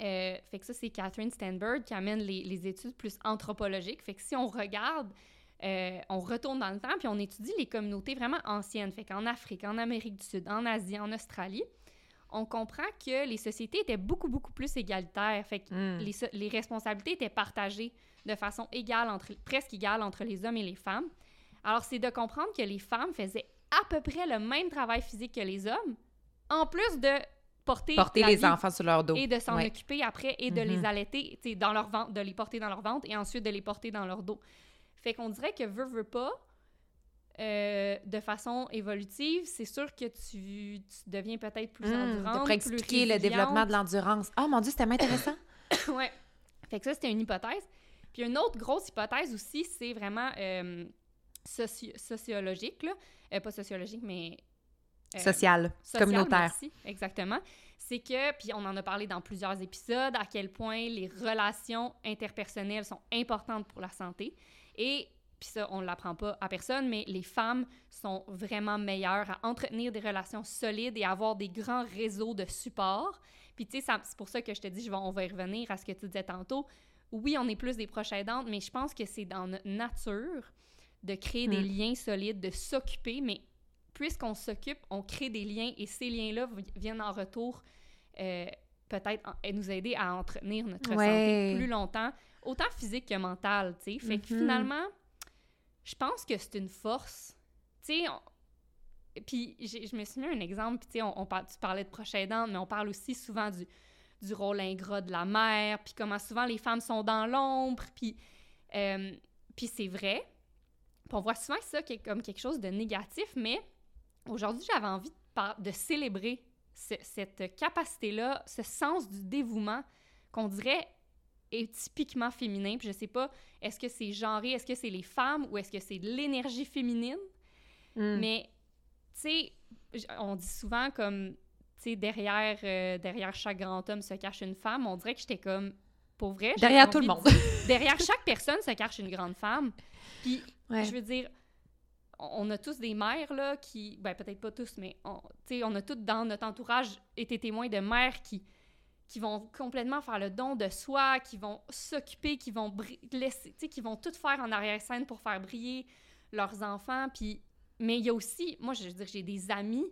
euh, fait que ça, c'est Catherine Stanberg qui amène les, études plus anthropologiques. Fait que si on regarde, euh, on retourne dans le temps, puis on étudie les communautés vraiment anciennes. Fait qu'en Afrique, en Amérique du Sud, en Asie, en Australie, on comprend que les sociétés étaient beaucoup, beaucoup plus égalitaires. Fait que hmm. les, les, responsabilités étaient partagées de façon égale, entre, presque égale entre les hommes et les femmes. Alors, c'est de comprendre que les femmes faisaient à peu près le même travail physique que les hommes, en plus de porter, les enfants sur leur dos. Et de s'en occuper après et de les mm-hmm. allaiter dans leur ventre, de les porter dans leur ventre et ensuite de les porter dans leur dos. Fait qu'on dirait que veut, veut pas, euh, de façon évolutive, c'est sûr que tu, deviens peut-être plus mm, endurante, De expliquer le développement de l'endurance. Oh mon Dieu, c'était intéressant! [coughs] ouais. Fait que ça, c'était une hypothèse. Puis une autre grosse hypothèse aussi, c'est vraiment euh, sociologique, là. Euh, pas sociologique, mais euh, social, communautaire. Merci, exactement. C'est que, puis on en a parlé dans plusieurs épisodes, à quel point les relations interpersonnelles sont importantes pour la santé. Et, puis ça, on ne l'apprend pas à personne, mais les femmes sont vraiment meilleures à entretenir des relations solides et avoir des grands réseaux de support. Puis tu sais, c'est pour ça que je te dis, je vais, on va y revenir à ce que tu disais tantôt. Oui, on est plus des proches aidantes, mais je pense que c'est dans notre nature de créer des mm. liens solides, de s'occuper, mais puisqu'on s'occupe, on crée des liens et ces liens-là viennent en retour euh, peut-être nous aider à entretenir notre santé plus longtemps, autant physique que mentale, tu sais. Fait que mm-hmm. finalement, je pense que c'est une force. Tu sais, puis je me suis mis un exemple, tu sais, on, tu parlais de proche aidante, mais on parle aussi souvent du, du rôle ingrat de la mère, puis comment souvent les femmes sont dans l'ombre, puis, euh, puis c'est vrai. Puis on voit souvent ça comme quelque chose de négatif, mais Aujourd'hui, j'avais envie de, célébrer cette capacité-là, ce sens du dévouement qu'on dirait est typiquement féminin. Puis je sais pas, est-ce que c'est genré, est-ce que c'est les femmes ou est-ce que c'est l'énergie féminine? Hmm. Mais, tu sais, on dit souvent comme, tu sais, derrière, euh, derrière chaque grand homme se cache une femme. On dirait que j'étais comme, pour vrai. Derrière tout le monde. derrière [laughs] chaque personne se cache une grande femme. Puis, je veux dire, on a tous des mères, là, qui... Ben, peut-être pas tous, mais on, on a toutes dans notre entourage été témoins de mères qui, qui vont complètement faire le don de soi, qui vont s'occuper, qui vont laisser, qui vont tout faire en arrière-scène pour faire briller leurs enfants. Puis... Mais il y a aussi... Moi, je veux dire, j'ai des amis,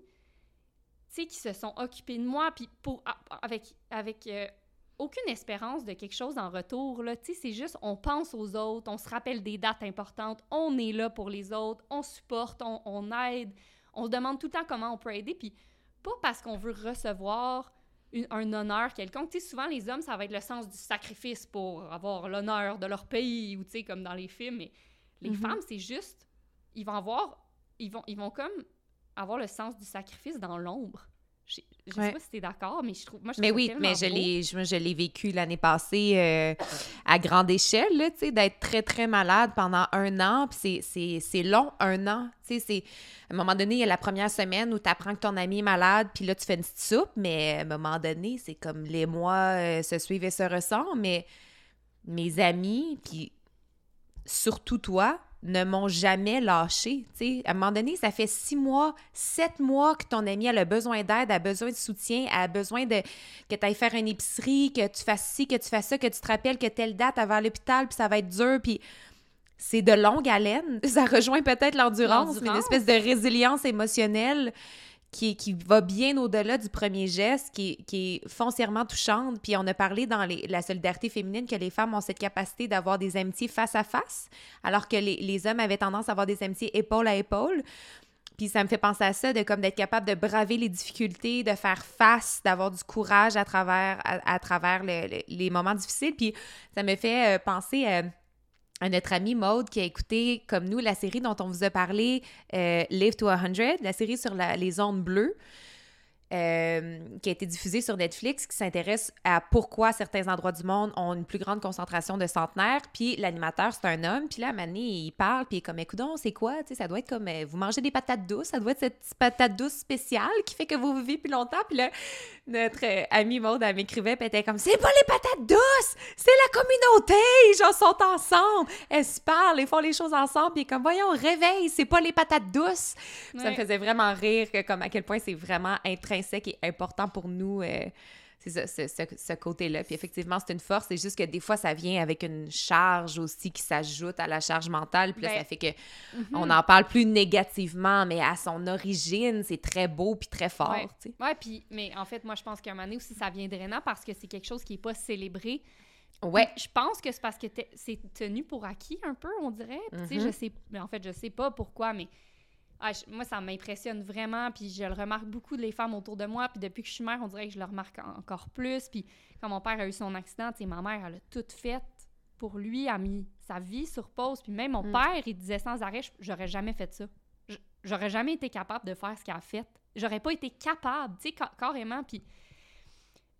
tu qui se sont occupés de moi, puis pour... avec... avec euh, aucune espérance de quelque chose en retour. Là. C'est juste, on pense aux autres, on se rappelle des dates importantes, on est là pour les autres, on supporte, on, aide, on se demande tout le temps comment on peut aider, puis pas parce qu'on veut recevoir un honneur quelconque. souvent, les hommes, ça va être le sens du sacrifice pour avoir l'honneur de leur pays, ou comme dans les films, mais les mm-hmm. femmes, c'est juste, ils vont avoir, ils vont, ils vont comme avoir le sens du sacrifice dans l'ombre. Je, je sais pas si tu es d'accord, mais je trouve. Moi, je mais oui, mais je l'ai, je, l'ai vécu l'année passée euh, à grande échelle, tu sais, d'être très, très malade pendant un an. Puis c'est long, un an. Tu sais, c'est. À un moment donné, il y a la première semaine où tu apprends que ton ami est malade, puis là, tu fais une petite soupe, mais à un moment donné, c'est comme les mois euh, se suivent et se ressemblent. Mais mes amis, puis surtout toi, ne m'ont jamais lâché. sais. À un moment donné, ça fait six mois, sept mois que ton ami a besoin d'aide, a besoin de soutien, a besoin de que tu ailles faire une épicerie, que tu fasses ci, que tu fasses ça, que tu te rappelles que telle date, avant l'hôpital, puis ça va être dur, puis c'est de longue haleine. [laughs] Ça rejoint peut-être l'endurance, une espèce de résilience émotionnelle qui, qui va bien au-delà du premier geste, qui, qui, est foncièrement touchante. Puis on a parlé dans les, la solidarité féminine que les femmes ont cette capacité d'avoir des amitiés face à face, alors que les, les, hommes avaient tendance à avoir des amitiés épaule à épaule. Puis ça me fait penser à ça, de comme d'être capable de braver les difficultés, de faire face, d'avoir du courage à travers, à, travers les moments difficiles. Puis ça me fait euh, penser... à à notre amie Maude qui a écouté, comme nous, la série dont on vous a parlé, euh, Live to 100, la série sur les ondes bleues. Euh, qui a été diffusée sur Netflix qui s'intéresse à pourquoi certains endroits du monde ont une plus grande concentration de centenaires. Puis l'animateur, c'est un homme. Puis là, donné, il parle, puis il est comme, écoute, c'est quoi? Tu sais, ça doit être comme, euh, vous mangez des patates douces, ça doit être cette patate douce spéciale qui fait que vous vivez plus longtemps. Puis là, notre euh, amie Maude, elle m'écrivait, puis elle était comme, c'est pas les patates douces, c'est la communauté, ils sont ensemble, elles se parlent, ils font les choses ensemble, puis comme, voyons, réveille, c'est pas les patates douces. Ça me faisait vraiment rire, que, comme à quel point c'est vraiment intrinsèque qui est important pour nous. Euh, c'est ça, ce, côté-là. Puis effectivement, c'est une force. C'est juste que des fois, ça vient avec une charge aussi qui s'ajoute à la charge mentale. Puis là, ça ben, fait que mhm. on en parle plus négativement, mais à son origine, c'est très beau puis très fort. Ouais, ouais puis, mais en fait, moi, je pense qu'à un moment donné aussi, ça vient drainant parce que c'est quelque chose qui n'est pas célébré. Ouais. je pense que c'est parce que c'est tenu pour acquis un peu, on dirait. Tu sais, je mhm. sais, mais en fait, je sais pas pourquoi, mais ah, moi, ça m'impressionne vraiment, puis je le remarque beaucoup les femmes autour de moi, puis depuis que je suis mère, on dirait que je le remarque encore plus, puis quand mon père a eu son accident, tu ma mère, elle a tout fait pour lui, a mis sa vie sur pause, puis même mon mm. père, il disait sans arrêt, j'aurais jamais fait ça. J'aurais jamais été capable de faire ce qu'il a fait. J'aurais pas été capable, tu sais, carrément, puis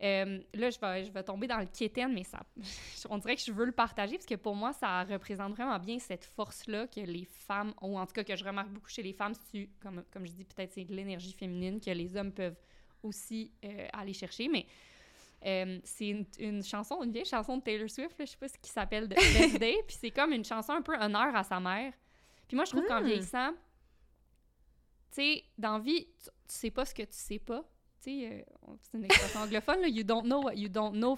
euh, là, je vais, je vais tomber dans le quétaine, mais ça, [laughs] on dirait que je veux le partager parce que pour moi, ça représente vraiment bien cette force-là que les femmes ont, en tout cas que je remarque beaucoup chez les femmes. Tu, comme, comme je dis, peut-être c'est de l'énergie féminine que les hommes peuvent aussi euh, aller chercher, mais euh, c'est une, chanson, une vieille chanson de Taylor Swift, là, je sais pas ce qui s'appelle [laughs] Best Day, puis c'est comme une chanson un peu honneur à sa mère. Puis moi, je trouve qu'en hmm. vieillissant, tu sais, dans vie, tu, tu sais pas ce que tu sais pas euh, c'est une expression [laughs] anglophone, là, you don't know what you don't know.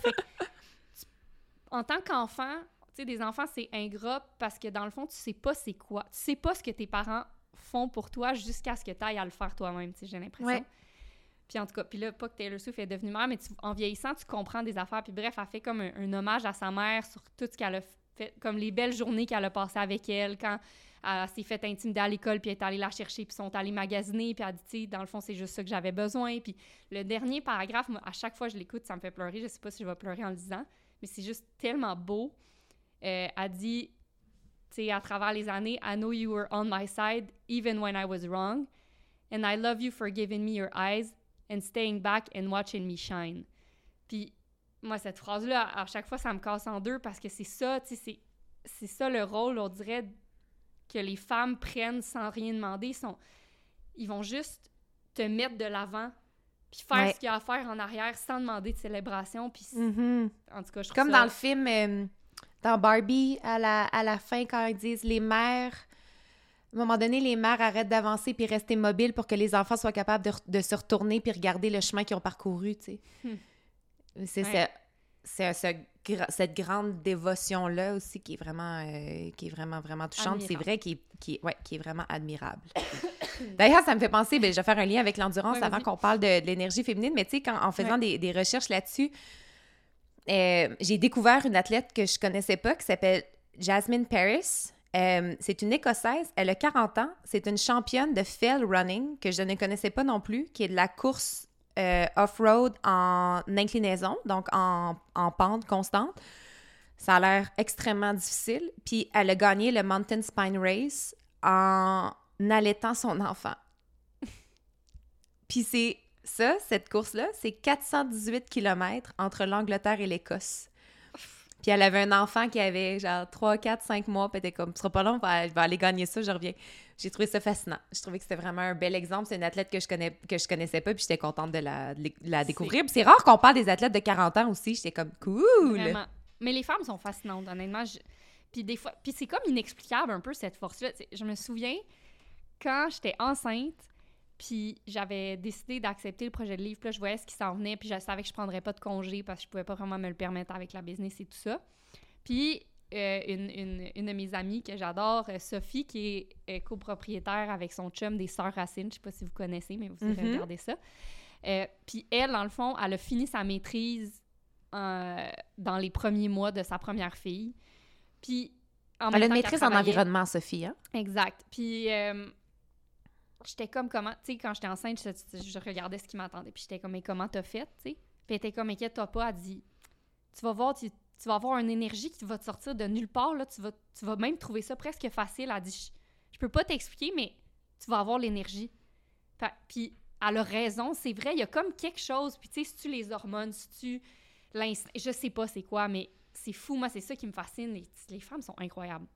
en tant qu'enfant, tu sais, des enfants, c'est ingrat parce que dans le fond, tu sais pas c'est quoi. Tu sais pas ce que tes parents font pour toi jusqu'à ce que tu ailles à le faire toi-même, tu sais, j'ai l'impression. Puis en tout cas, puis là, pas que Taylor Swift est devenue mère, mais en vieillissant, tu comprends des affaires. Puis bref, elle fait comme un, hommage à sa mère sur tout ce qu'elle a fait, comme les belles journées qu'elle a passées avec elle, quand elle s'est fait intimider à l'école, puis elle est allée la chercher, puis sont allés magasiner, puis elle a dit, dans le fond, c'est juste ça que j'avais besoin. Puis le dernier paragraphe, à chaque fois que je l'écoute, ça me fait pleurer. Je sais pas si je vais pleurer en le disant, mais c'est juste tellement beau. Euh, elle dit, tu sais, à travers les années, I know you were on my side, even when I was wrong. And I love you for giving me your eyes and staying back and watching me shine. Puis moi, cette phrase-là, à chaque fois, ça me casse en deux parce que c'est ça, tu sais, c'est ça le rôle, on dirait, que les femmes prennent sans rien demander. Sont, ils vont juste te mettre de l'avant puis faire ce qu'il y a à faire en arrière sans demander de célébration. Puis mm-hmm. en tout cas, je Comme dans le film, euh, dans Barbie, à la, à la fin, quand ils disent les mères... À un moment donné, les mères arrêtent d'avancer puis rester mobiles pour que les enfants soient capables de, de se retourner puis regarder le chemin qu'ils ont parcouru, tu sais. Hmm. C'est c'est cette grande dévotion là aussi qui est vraiment euh, qui est vraiment vraiment touchante. C'est vrai qui, qui, ouais, qui est vraiment admirable. [coughs] D'ailleurs ça me fait penser ben, je vais faire un lien avec l'endurance avant qu'on parle de, l'énergie féminine mais tu sais en faisant des, des, recherches là-dessus euh, j'ai découvert une athlète que je connaissais pas qui s'appelle Jasmine Paris. Euh, c'est une Écossaise, elle a 40 ans, c'est une championne de fell running que je ne connaissais pas non plus, qui est de la course euh, off-road en inclinaison, donc en, pente constante. Ça a l'air extrêmement difficile. Puis elle a gagné le Mountain Spine Race en allaitant son enfant. [laughs] Puis c'est ça, cette course-là, c'est 418 km entre l'Angleterre et l'Écosse. Puis elle avait un enfant qui avait genre 3, 4, 5 mois, puis elle était comme, ce sera pas long, elle va aller gagner ça, je reviens. J'ai trouvé ça fascinant. Je trouvais que c'était vraiment un bel exemple. C'est une athlète que je connais que je connaissais pas, puis j'étais contente de la, la découvrir. C'est rare qu'on parle des athlètes de 40 ans aussi. J'étais comme, cool! Vraiment. Mais les femmes sont fascinantes, honnêtement. Puis des fois, puis c'est comme inexplicable un peu cette force-là. Je me souviens quand j'étais enceinte, puis j'avais décidé d'accepter le projet de livre. Puis là, je voyais ce qui s'en venait. Puis je savais que je prendrais pas de congé parce que je pouvais pas vraiment me le permettre avec la business et tout ça. Puis euh, une, une, une, de mes amies que j'adore, euh, Sophie, qui est copropriétaire avec son chum des Sœurs Racines. Je sais pas si vous connaissez, mais vous irez mm-hmm. regarder ça. Euh, puis elle, dans le fond, elle a fini sa maîtrise dans les premiers mois de sa première fille. Puis en elle a une maîtrise en environnement, Sophie, hein? Exact. Puis j'étais comme comment, tu sais, quand j'étais enceinte, je, regardais ce qui m'attendait, puis j'étais comme, mais comment t'as fait, tu sais? Puis elle était comme, inquiète-toi pas, elle dit, tu vas voir, tu, vas avoir une énergie qui va te sortir de nulle part, là, tu vas, tu vas même trouver ça presque facile. Elle dit, je, peux pas t'expliquer, mais tu vas avoir l'énergie. Puis elle a raison, c'est vrai, il y a comme quelque chose, puis tu sais, si tu les hormones, si tu l'instinct, je sais pas c'est quoi, mais c'est fou, moi, c'est ça qui me fascine, les, les femmes sont incroyables.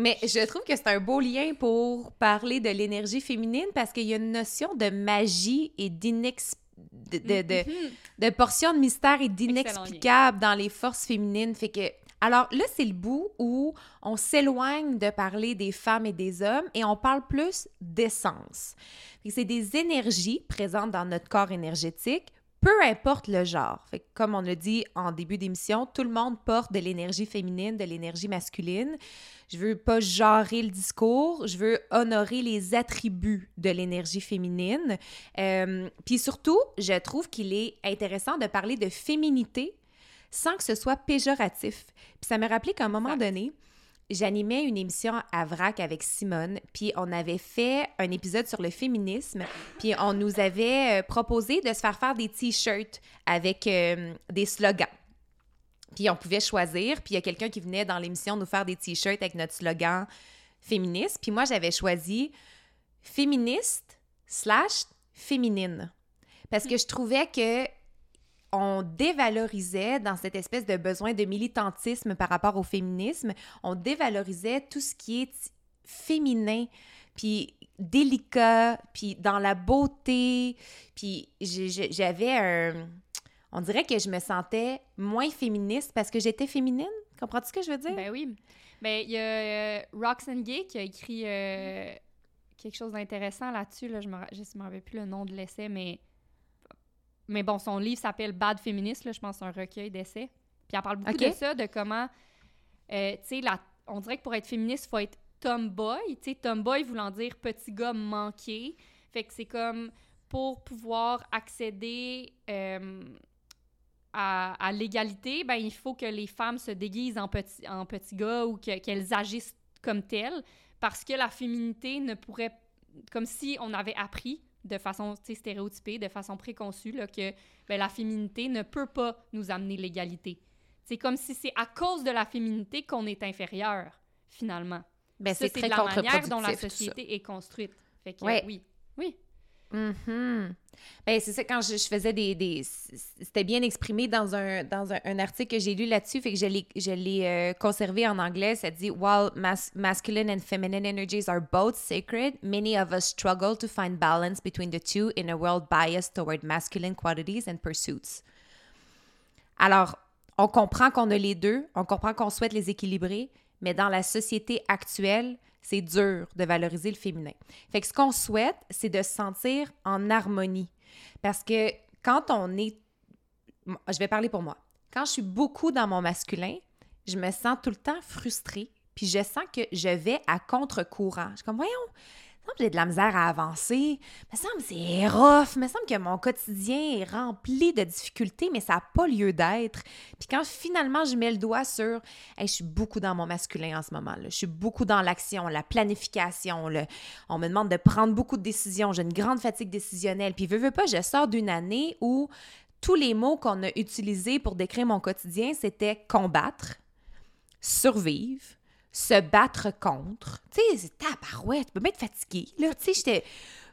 Mais je trouve que c'est un beau lien pour parler de l'énergie féminine parce qu'il y a une notion de magie et. De, de, de, Mhm. de portion de mystère et d'inexplicable dans les forces féminines. Fait que alors là, c'est le bout où on s'éloigne de parler des femmes et des hommes et on parle plus d'essence. C'est des énergies présentes dans notre corps énergétique, peu importe le genre. Fait que comme on l'a dit en début d'émission, tout le monde porte de l'énergie féminine, de l'énergie masculine. Je veux pas genrer le discours, je veux honorer les attributs de l'énergie féminine. Euh, Puis surtout, je trouve qu'il est intéressant de parler de féminité sans que ce soit péjoratif. Puis ça me rappelait qu'à un moment donné, j'animais une émission à VRAC avec Simone, puis on avait fait un épisode sur le féminisme, puis on nous avait euh, proposé de se faire faire des t-shirts avec euh, des slogans. Puis on pouvait choisir, puis il y a quelqu'un qui venait dans l'émission nous faire des t-shirts avec notre slogan féministe, puis moi j'avais choisi féministe slash féminine. Parce que je trouvais que on dévalorisait dans cette espèce de besoin de militantisme par rapport au féminisme, on dévalorisait tout ce qui est féminin, puis délicat, puis dans la beauté, puis j'avais un... On dirait que je me sentais moins féministe parce que j'étais féminine. Comprends-tu ce que je veux dire? Ben oui. Ben, il y a euh, Roxane Gay qui a écrit euh, quelque chose d'intéressant là-dessus. Là. Je ne me rappelle plus le nom de l'essai, mais... Mais bon, son livre s'appelle Bad Feminist, là, je pense, un recueil d'essais. Puis elle parle beaucoup de ça, de comment, euh, tu sais, on dirait que pour être féministe, il faut être tomboy. Tu sais, tomboy voulant dire petit gars manqué. Fait que c'est comme pour pouvoir accéder euh, à, à l'égalité, ben, il faut que les femmes se déguisent en petits en petit gars ou que- qu'elles agissent comme telles parce que la féminité ne pourrait... Comme si on avait appris de façon stéréotypée, de façon préconçue, là, que ben, la féminité ne peut pas nous amener l'égalité. C'est comme si c'est à cause de la féminité qu'on est inférieur, finalement. Ben, c'est la manière dont la société est construite. Fait que, Ouais. oui. Oui. Mhm. Ben, c'est ça, quand je, je faisais des... des- C'était bien exprimé dans un, dans un, un article que j'ai lu là-dessus, fait que je l'ai, je l'ai euh, conservé en anglais. Ça dit « While mas- masculine and feminine energies are both sacred, many of us struggle to find balance between the two in a world biased toward masculine qualities and pursuits. » Alors, on comprend qu'on a les deux, on comprend qu'on souhaite les équilibrer, mais dans la société actuelle, c'est dur de valoriser le féminin. Fait que ce qu'on souhaite, c'est de se sentir en harmonie. Parce que quand on est... Je vais parler pour moi. Quand je suis beaucoup dans mon masculin, je me sens tout le temps frustrée, puis je sens que je vais à contre-courant. Je comme, voyons, j'ai de la misère à avancer. Me semble c'est rough. Me semble que mon quotidien est rempli de difficultés, mais ça n'a pas lieu d'être. Puis quand finalement je mets le doigt sur, je suis beaucoup dans mon masculin en ce moment. Je suis beaucoup dans l'action, la planification. On me demande de prendre beaucoup de décisions. J'ai une grande fatigue décisionnelle. Puis veux, veux pas, je sors d'une année où tous les mots qu'on a utilisés pour décrire mon quotidien, c'était combattre, survivre, se battre contre. Tu sais, c'est tabarouette, tu peux même être fatigué. Là, tu sais, j'étais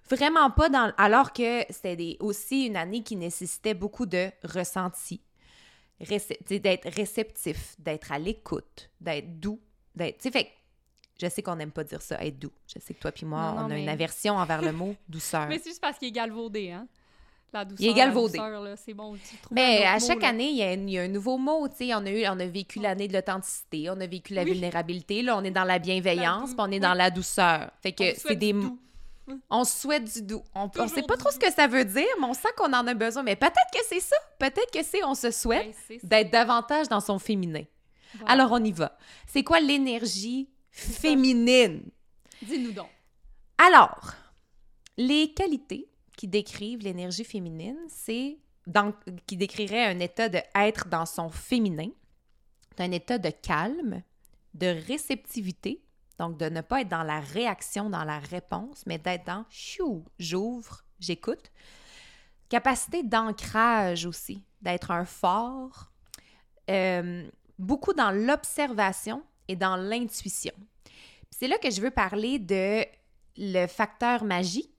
vraiment pas dans... Alors que c'était aussi une année qui nécessitait beaucoup de ressenti, réce- d'être réceptif, d'être à l'écoute, d'être doux, d'être... Tu sais, fait je sais qu'on n'aime pas dire ça, être doux. Je sais que toi puis moi, Non, non, on a une aversion envers le mot [laughs] douceur. Mais c'est juste parce qu'il est galvaudé, hein? La douceur. Il est galvaudé. C'est bon. tu Mais à chaque mot, année, il y, a, il y a un nouveau mot. On a, eu, on a vécu l'année de l'authenticité, on a vécu la Oui. vulnérabilité. Là, on est dans la bienveillance, La puis on est dans la douceur. Fait On que souhaite c'est des du mots. doux. On souhaite du doux. On, Toujours sait pas trop ce que ça veut dire, mais on sent qu'on en a besoin. Mais peut-être que c'est ça. Peut-être que c'est on se souhaite Ben, d'être davantage dans son féminin. Voilà. Alors, on y va. C'est quoi l'énergie féminine? Dis-nous donc. Alors, les qualités qui décrivent l'énergie féminine, c'est dans- qui décrirait un état de être dans son féminin, un état de calme, de réceptivité, donc de ne pas être dans la réaction, dans la réponse, mais d'être dans chou, j'ouvre, j'écoute. Capacité d'ancrage aussi, d'être un fort, euh, beaucoup dans l'observation et dans l'intuition. C'est là que je veux parler de le facteur magie,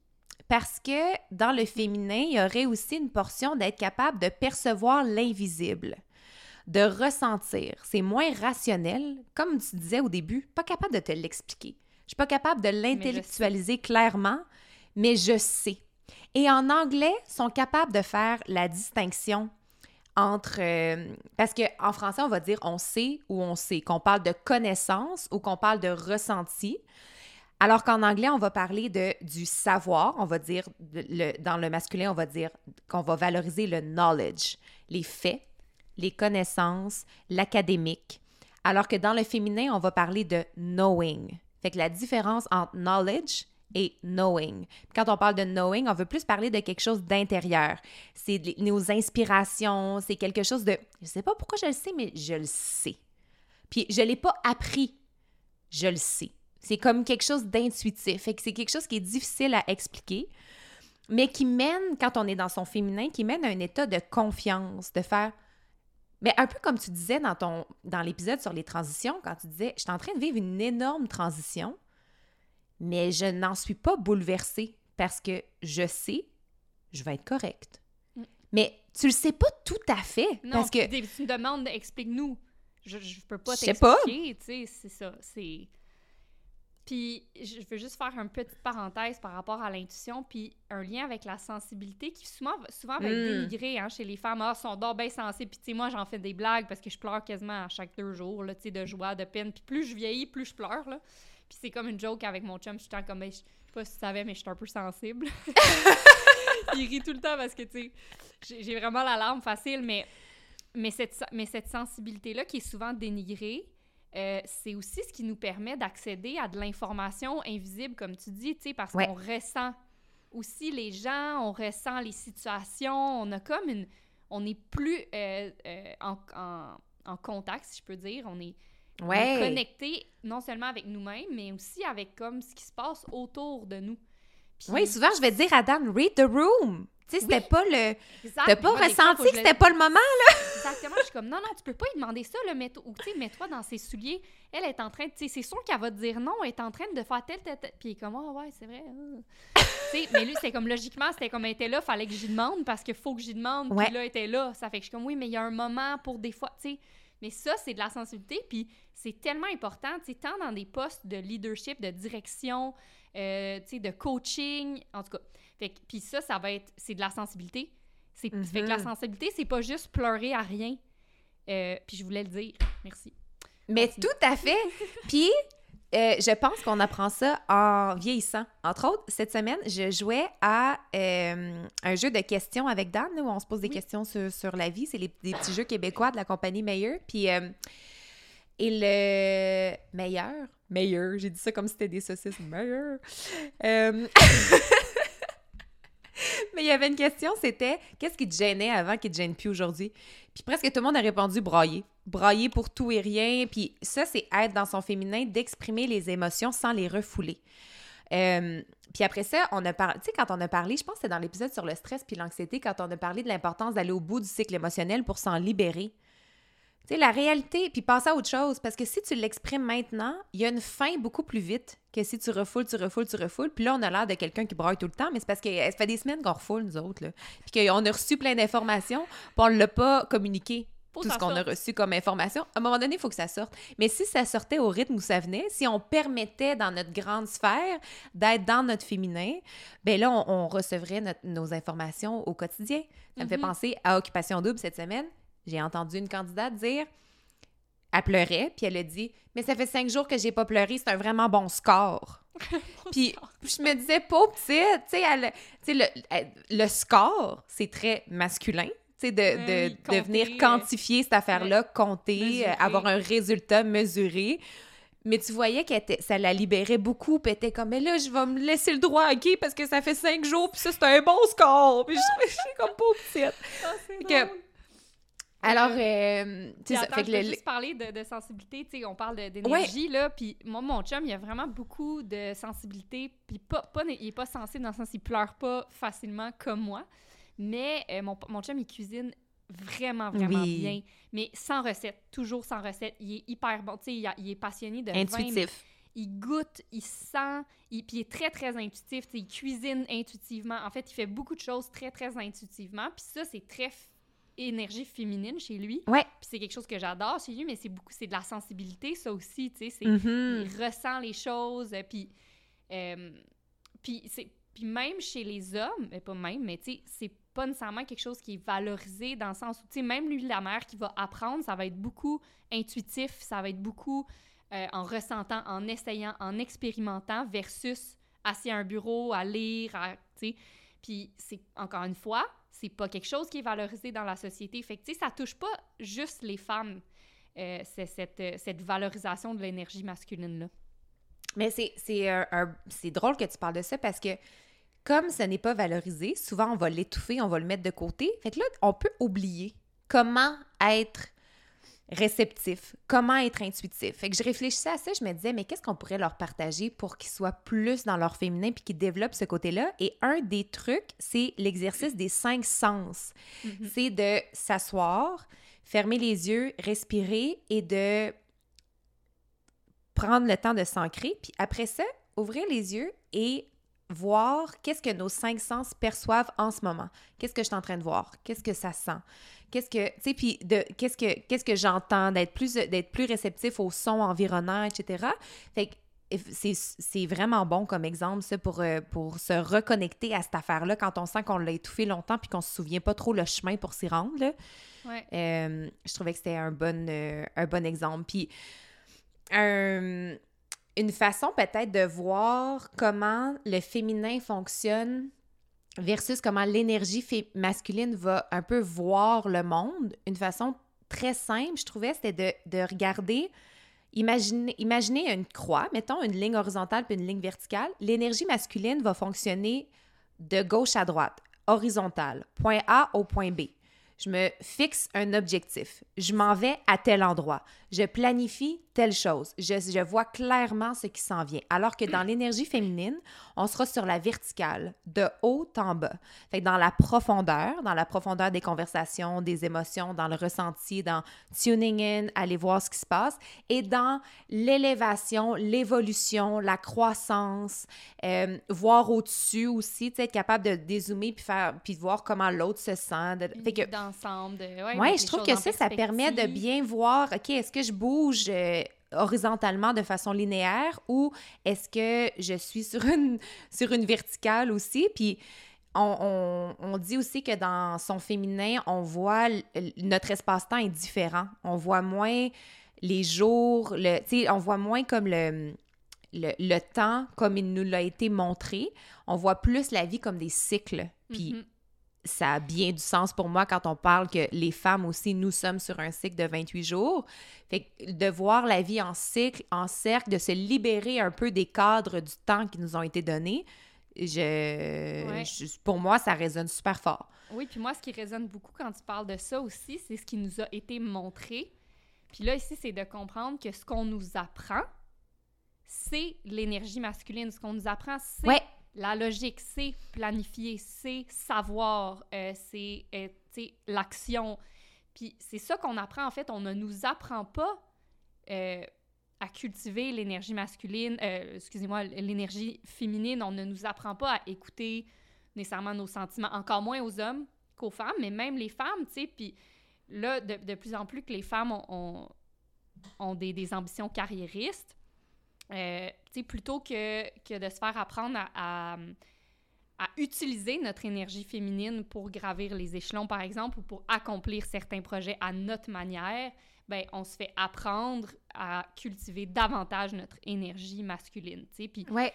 Parce que dans le féminin, il y aurait aussi une portion d'être capable de percevoir l'invisible, de ressentir. C'est moins rationnel, comme tu disais au début, pas capable de te l'expliquer. Je suis pas capable de l'intellectualiser clairement, mais je sais. Et en anglais, sont capables de faire la distinction entre euh, parce que en français on va dire on sait ou on sait qu'on parle de connaissance ou qu'on parle de ressenti alors qu'en anglais on va parler de du savoir on va dire dans le masculin on va dire qu'on va valoriser le knowledge les faits les connaissances l'académique alors que dans le féminin on va parler de knowing fait que la différence entre knowledge et knowing. Quand on parle de knowing, on veut plus parler de quelque chose d'intérieur. C'est nos inspirations, c'est quelque chose de... Je sais pas pourquoi je le sais, mais je le sais. Puis je l'ai pas appris, je le sais. C'est comme quelque chose d'intuitif. Fait que c'est quelque chose qui est difficile à expliquer, mais qui mène, quand on est dans son féminin, qui mène à un état de confiance, de faire... Mais un peu comme tu disais dans, ton, dans l'épisode sur les transitions, quand tu disais, je suis en train de vivre une énorme transition, mais je n'en suis pas bouleversée parce que je sais, je vais être correcte. Mm. Mais tu le sais pas tout à fait. Non, parce que tu me demandes, explique-nous. Je, je peux pas t'expliquer, tu sais, c'est ça. C'est. Puis, je veux juste faire une petite parenthèse par rapport à l'intuition, puis un lien avec la sensibilité qui souvent, souvent va être mm. dénigré hein, chez les femmes. Ah, sont d'or bien sensibles. Puis, tu sais, moi, j'en fais des blagues parce que je pleure quasiment à chaque deux jours, tu sais, de joie, de peine. Puis, plus je vieillis, plus je pleure, là. Puis c'est comme une joke avec mon chum. Je suis comme, ben, je sais pas si tu savais, mais je suis un peu sensible. [laughs] il rit tout le temps parce que, tu sais, j'ai vraiment la larme facile, mais, mais cette, mais cette sensibilité-là qui est souvent dénigrée, euh, c'est aussi ce qui nous permet d'accéder à de l'information invisible, comme tu dis, tu sais, parce qu'on ressent aussi les gens, on ressent les situations, on a comme une... On est plus euh, euh, en, en, en, contact, si je peux dire, on est Ouais. Connecter non seulement avec nous-mêmes, mais aussi avec comme ce qui se passe autour de nous. Oui, souvent je vais dire à Dan, read the room. Tu sais, c'était pas le. T'as pas ressenti que c'était pas le moment, là? [laughs] Exactement. Je suis comme, non, non, tu peux pas lui demander ça, le mets ou tu sais, mets-toi dans ses souliers. Elle est en train de. Tu sais, c'est sûr qu'elle va te dire non, elle est en train de faire tel, tel, tel. Puis il est comme, oh, ouais, c'est vrai. Tu sais, mais lui, c'est comme, logiquement, c'était comme, elle était là, fallait que j'y demande parce qu'il faut que j'y demande. Puis là, elle était là. Ça fait que je suis comme, oui, mais il y a un moment pour des fois, tu sais. Mais ça, c'est de la sensibilité, puis c'est tellement important, tu sais, tant dans des postes de leadership, de direction, euh, tu sais, de coaching, en tout cas. Fait puis ça, ça va être, c'est de la sensibilité. C'est, Fait que la mm-hmm. sensibilité, c'est pas juste pleurer à rien. Euh, puis je voulais le dire. Merci. Mais tout à fait. [laughs] puis euh, je pense qu'on apprend ça en vieillissant. Entre autres, cette semaine, je jouais à euh, un jeu de questions avec Dan, où on se pose des questions sur, la vie. C'est les, des petits jeux québécois de la compagnie Meilleur. Puis, euh, et le meilleur, meilleur, j'ai dit ça comme si c'était des saucisses, meilleur. [laughs] Mais il y avait une question, c'était qu'est-ce qui te gênait avant qui te gêne plus aujourd'hui? Puis presque tout le monde a répondu brailler. Brailler pour tout et rien. Puis ça, c'est être dans son féminin, d'exprimer les émotions sans les refouler. Euh, puis après ça, on a parlé, tu sais, quand on a parlé, je pense que c'est dans l'épisode sur le stress puis l'anxiété, quand on a parlé de l'importance d'aller au bout du cycle émotionnel pour s'en libérer. Tu sais, la réalité, puis passer à autre chose, parce que si tu l'exprimes maintenant, il y a une fin beaucoup plus vite que si tu refoules, tu refoules, tu refoules. Puis là, on a l'air de quelqu'un qui braille tout le temps, mais c'est parce que ça fait des semaines qu'on refoule, nous autres, là. Puis qu'on a reçu plein d'informations, puis on ne l'a pas communiqué tout ce qu'on a reçu comme information. À un moment donné, il faut que ça sorte. Mais si ça sortait au rythme où ça venait, si on permettait dans notre grande sphère d'être dans notre féminin, ben là, on, recevrait nos informations au quotidien. Ça me fait mm-hmm. penser à Occupation Double cette semaine. J'ai entendu une candidate dire elle pleurait, puis elle a dit Mais ça fait cinq jours que j'ai pas pleuré, c'est un vraiment bon score. [laughs] puis je me disais, pauvre petite, tu sais, le, le, score, c'est très masculin. Tu sais, de, de, venir quantifier cette affaire-là, compter, avoir un résultat mesuré. Mais tu voyais que ça la libérait beaucoup, puis elle était comme, mais là, je vais me laisser le droit, OK, parce que ça fait cinq jours, puis ça, c'est un bon score. Puis je suis comme pauvre petite. Ah, alors, euh, tu sais, fait que le... juste parler de, de sensibilité, tu sais, on parle d'énergie, là, puis moi, mon chum, il a vraiment beaucoup de sensibilité, puis pas, pas, il est pas sensible dans le sens il pleure pas facilement comme moi, mais euh, mon, mon chum, il cuisine vraiment, vraiment bien, mais sans recette, toujours sans recette. Il est hyper bon, tu sais, il, est passionné de Intuitif. il goûte, il sent, il, puis il est très, très intuitif. Il cuisine intuitivement. En fait, il fait beaucoup de choses très, très intuitivement. Puis ça, c'est très énergie féminine chez lui. Ouais. Puis c'est quelque chose que j'adore chez lui, mais c'est beaucoup, c'est de la sensibilité, ça aussi, tu sais. Mm-hmm. Il ressent les choses, puis... Euh, puis c'est... Puis même chez les hommes, mais pas même, mais tu sais, c'est pas nécessairement quelque chose qui est valorisé dans le sens où, tu sais, même lui, la mère qui va apprendre, ça va être beaucoup intuitif, ça va être beaucoup euh, en ressentant, en essayant, en expérimentant versus assis à un bureau, à lire, tu sais. Puis c'est, encore une fois, c'est pas quelque chose qui est valorisé dans la société. Fait ça touche pas juste les femmes, euh, c'est cette, euh, cette valorisation de l'énergie masculine-là. Mais c'est, drôle que tu parles de ça parce que comme ce n'est pas valorisé, souvent on va l'étouffer, on va le mettre de côté. Fait que là, on peut oublier comment être réceptif, comment être intuitif. Fait que je réfléchissais à ça, je me disais, mais qu'est-ce qu'on pourrait leur partager pour qu'ils soient plus dans leur féminin puis qu'ils développent ce côté-là? Et un des trucs, c'est l'exercice des cinq sens. Mm-hmm. C'est de s'asseoir, fermer les yeux, respirer et de prendre le temps de s'ancrer. Puis après ça, ouvrir les yeux et voir qu'est-ce que nos cinq sens perçoivent en ce moment. Qu'est-ce que je suis en train de voir? Qu'est-ce que ça sent? Qu'est-ce que, tu sais, puis de, qu'est-ce que, qu'est-ce que j'entends? D'être plus, d'être plus réceptif au son environnant, etc. Fait que c'est vraiment bon comme exemple, ça, pour, euh, pour se reconnecter à cette affaire-là quand on sent qu'on l'a étouffé longtemps puis qu'on se souvient pas trop le chemin pour s'y rendre. Là. Ouais. Euh, je trouvais que c'était un bon, euh, un bon exemple. Puis, un une façon peut-être de voir comment le féminin fonctionne versus comment l'énergie masculine va un peu voir le monde. Une façon très simple, je trouvais, c'était de, regarder, imaginer une croix, mettons une ligne horizontale puis une ligne verticale. L'énergie masculine va fonctionner de gauche à droite, horizontale, point A au point B. Je me fixe un objectif. Je m'en vais à tel endroit. Je planifie telle chose. Je, vois clairement ce qui s'en vient. Alors que dans l'énergie féminine, on sera sur la verticale, de haut en bas. Fait que dans la profondeur, dans la profondeur des conversations, des émotions, dans le ressenti, dans tuning in, aller voir ce qui se passe, et dans l'élévation, l'évolution, la croissance, euh, voir au-dessus aussi, être capable de dézoomer puis faire puis voir comment l'autre se sent. fait que, d'ensemble. Ouais, je trouve que ça, ça permet de bien voir, OK, est-ce que je bouge euh, horizontalement de façon linéaire ou est-ce que je suis sur une, [laughs] sur une verticale aussi? Puis on, on, dit aussi que dans son féminin, on voit notre espace-temps est différent. On voit moins les jours, le, on voit moins comme le, le, le, temps comme il nous l'a été montré. On voit plus la vie comme des cycles. Puis mm-hmm ça a bien du sens pour moi quand on parle que les femmes aussi, nous sommes sur un cycle de 28 jours. Fait de voir la vie en cycle, en cercle, de se libérer un peu des cadres du temps qui nous ont été donnés, je, pour moi, ça résonne super fort. Oui, puis moi, ce qui résonne beaucoup quand tu parles de ça aussi, c'est ce qui nous a été montré. Puis là, ici, c'est de comprendre que ce qu'on nous apprend, c'est l'énergie masculine. Ce qu'on nous apprend, c'est la logique, c'est planifier, c'est savoir, euh, c'est euh, l'action. Puis c'est ça qu'on apprend, en fait. On ne nous apprend pas euh, à cultiver l'énergie masculine, excusez-moi, l'énergie féminine. On ne nous apprend pas à écouter nécessairement nos sentiments, encore moins aux hommes qu'aux femmes, mais même les femmes, tu sais. Puis là, de, plus en plus que les femmes ont, ont, des, des ambitions carriéristes, euh, plutôt que, que de se faire apprendre à, à, utiliser notre énergie féminine pour gravir les échelons, par exemple, ou pour accomplir certains projets à notre manière, ben, on se fait apprendre à cultiver davantage notre énergie masculine. Puis ouais.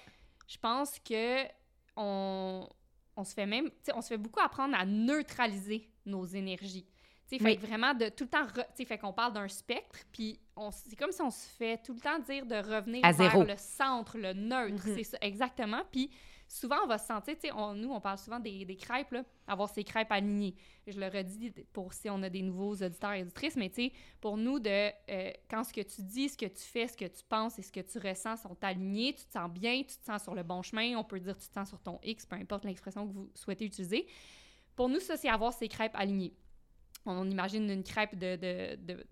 je pense que on, on se fait même, on se fait beaucoup apprendre à neutraliser nos énergies. Fait vraiment de tout le temps, tu fait qu'on parle d'un spectre, puis c'est comme si on se fait tout le temps dire de revenir vers le centre, le neutre, mm-hmm. c'est ça, exactement. Puis souvent, on va se sentir, tu sais, nous, on parle souvent des, des crêpes, là, avoir ces crêpes alignées. Je le redis pour si on a des nouveaux auditeurs et auditrices, mais tu sais, pour nous, de euh, quand ce que tu dis, ce que tu fais, ce que tu penses et ce que tu ressens sont alignés, tu te sens bien, tu te sens sur le bon chemin, on peut dire tu te sens sur ton X, peu importe l'expression que vous souhaitez utiliser. Pour nous, ça, c'est avoir ces crêpes alignées on imagine une crêpe de, de, de,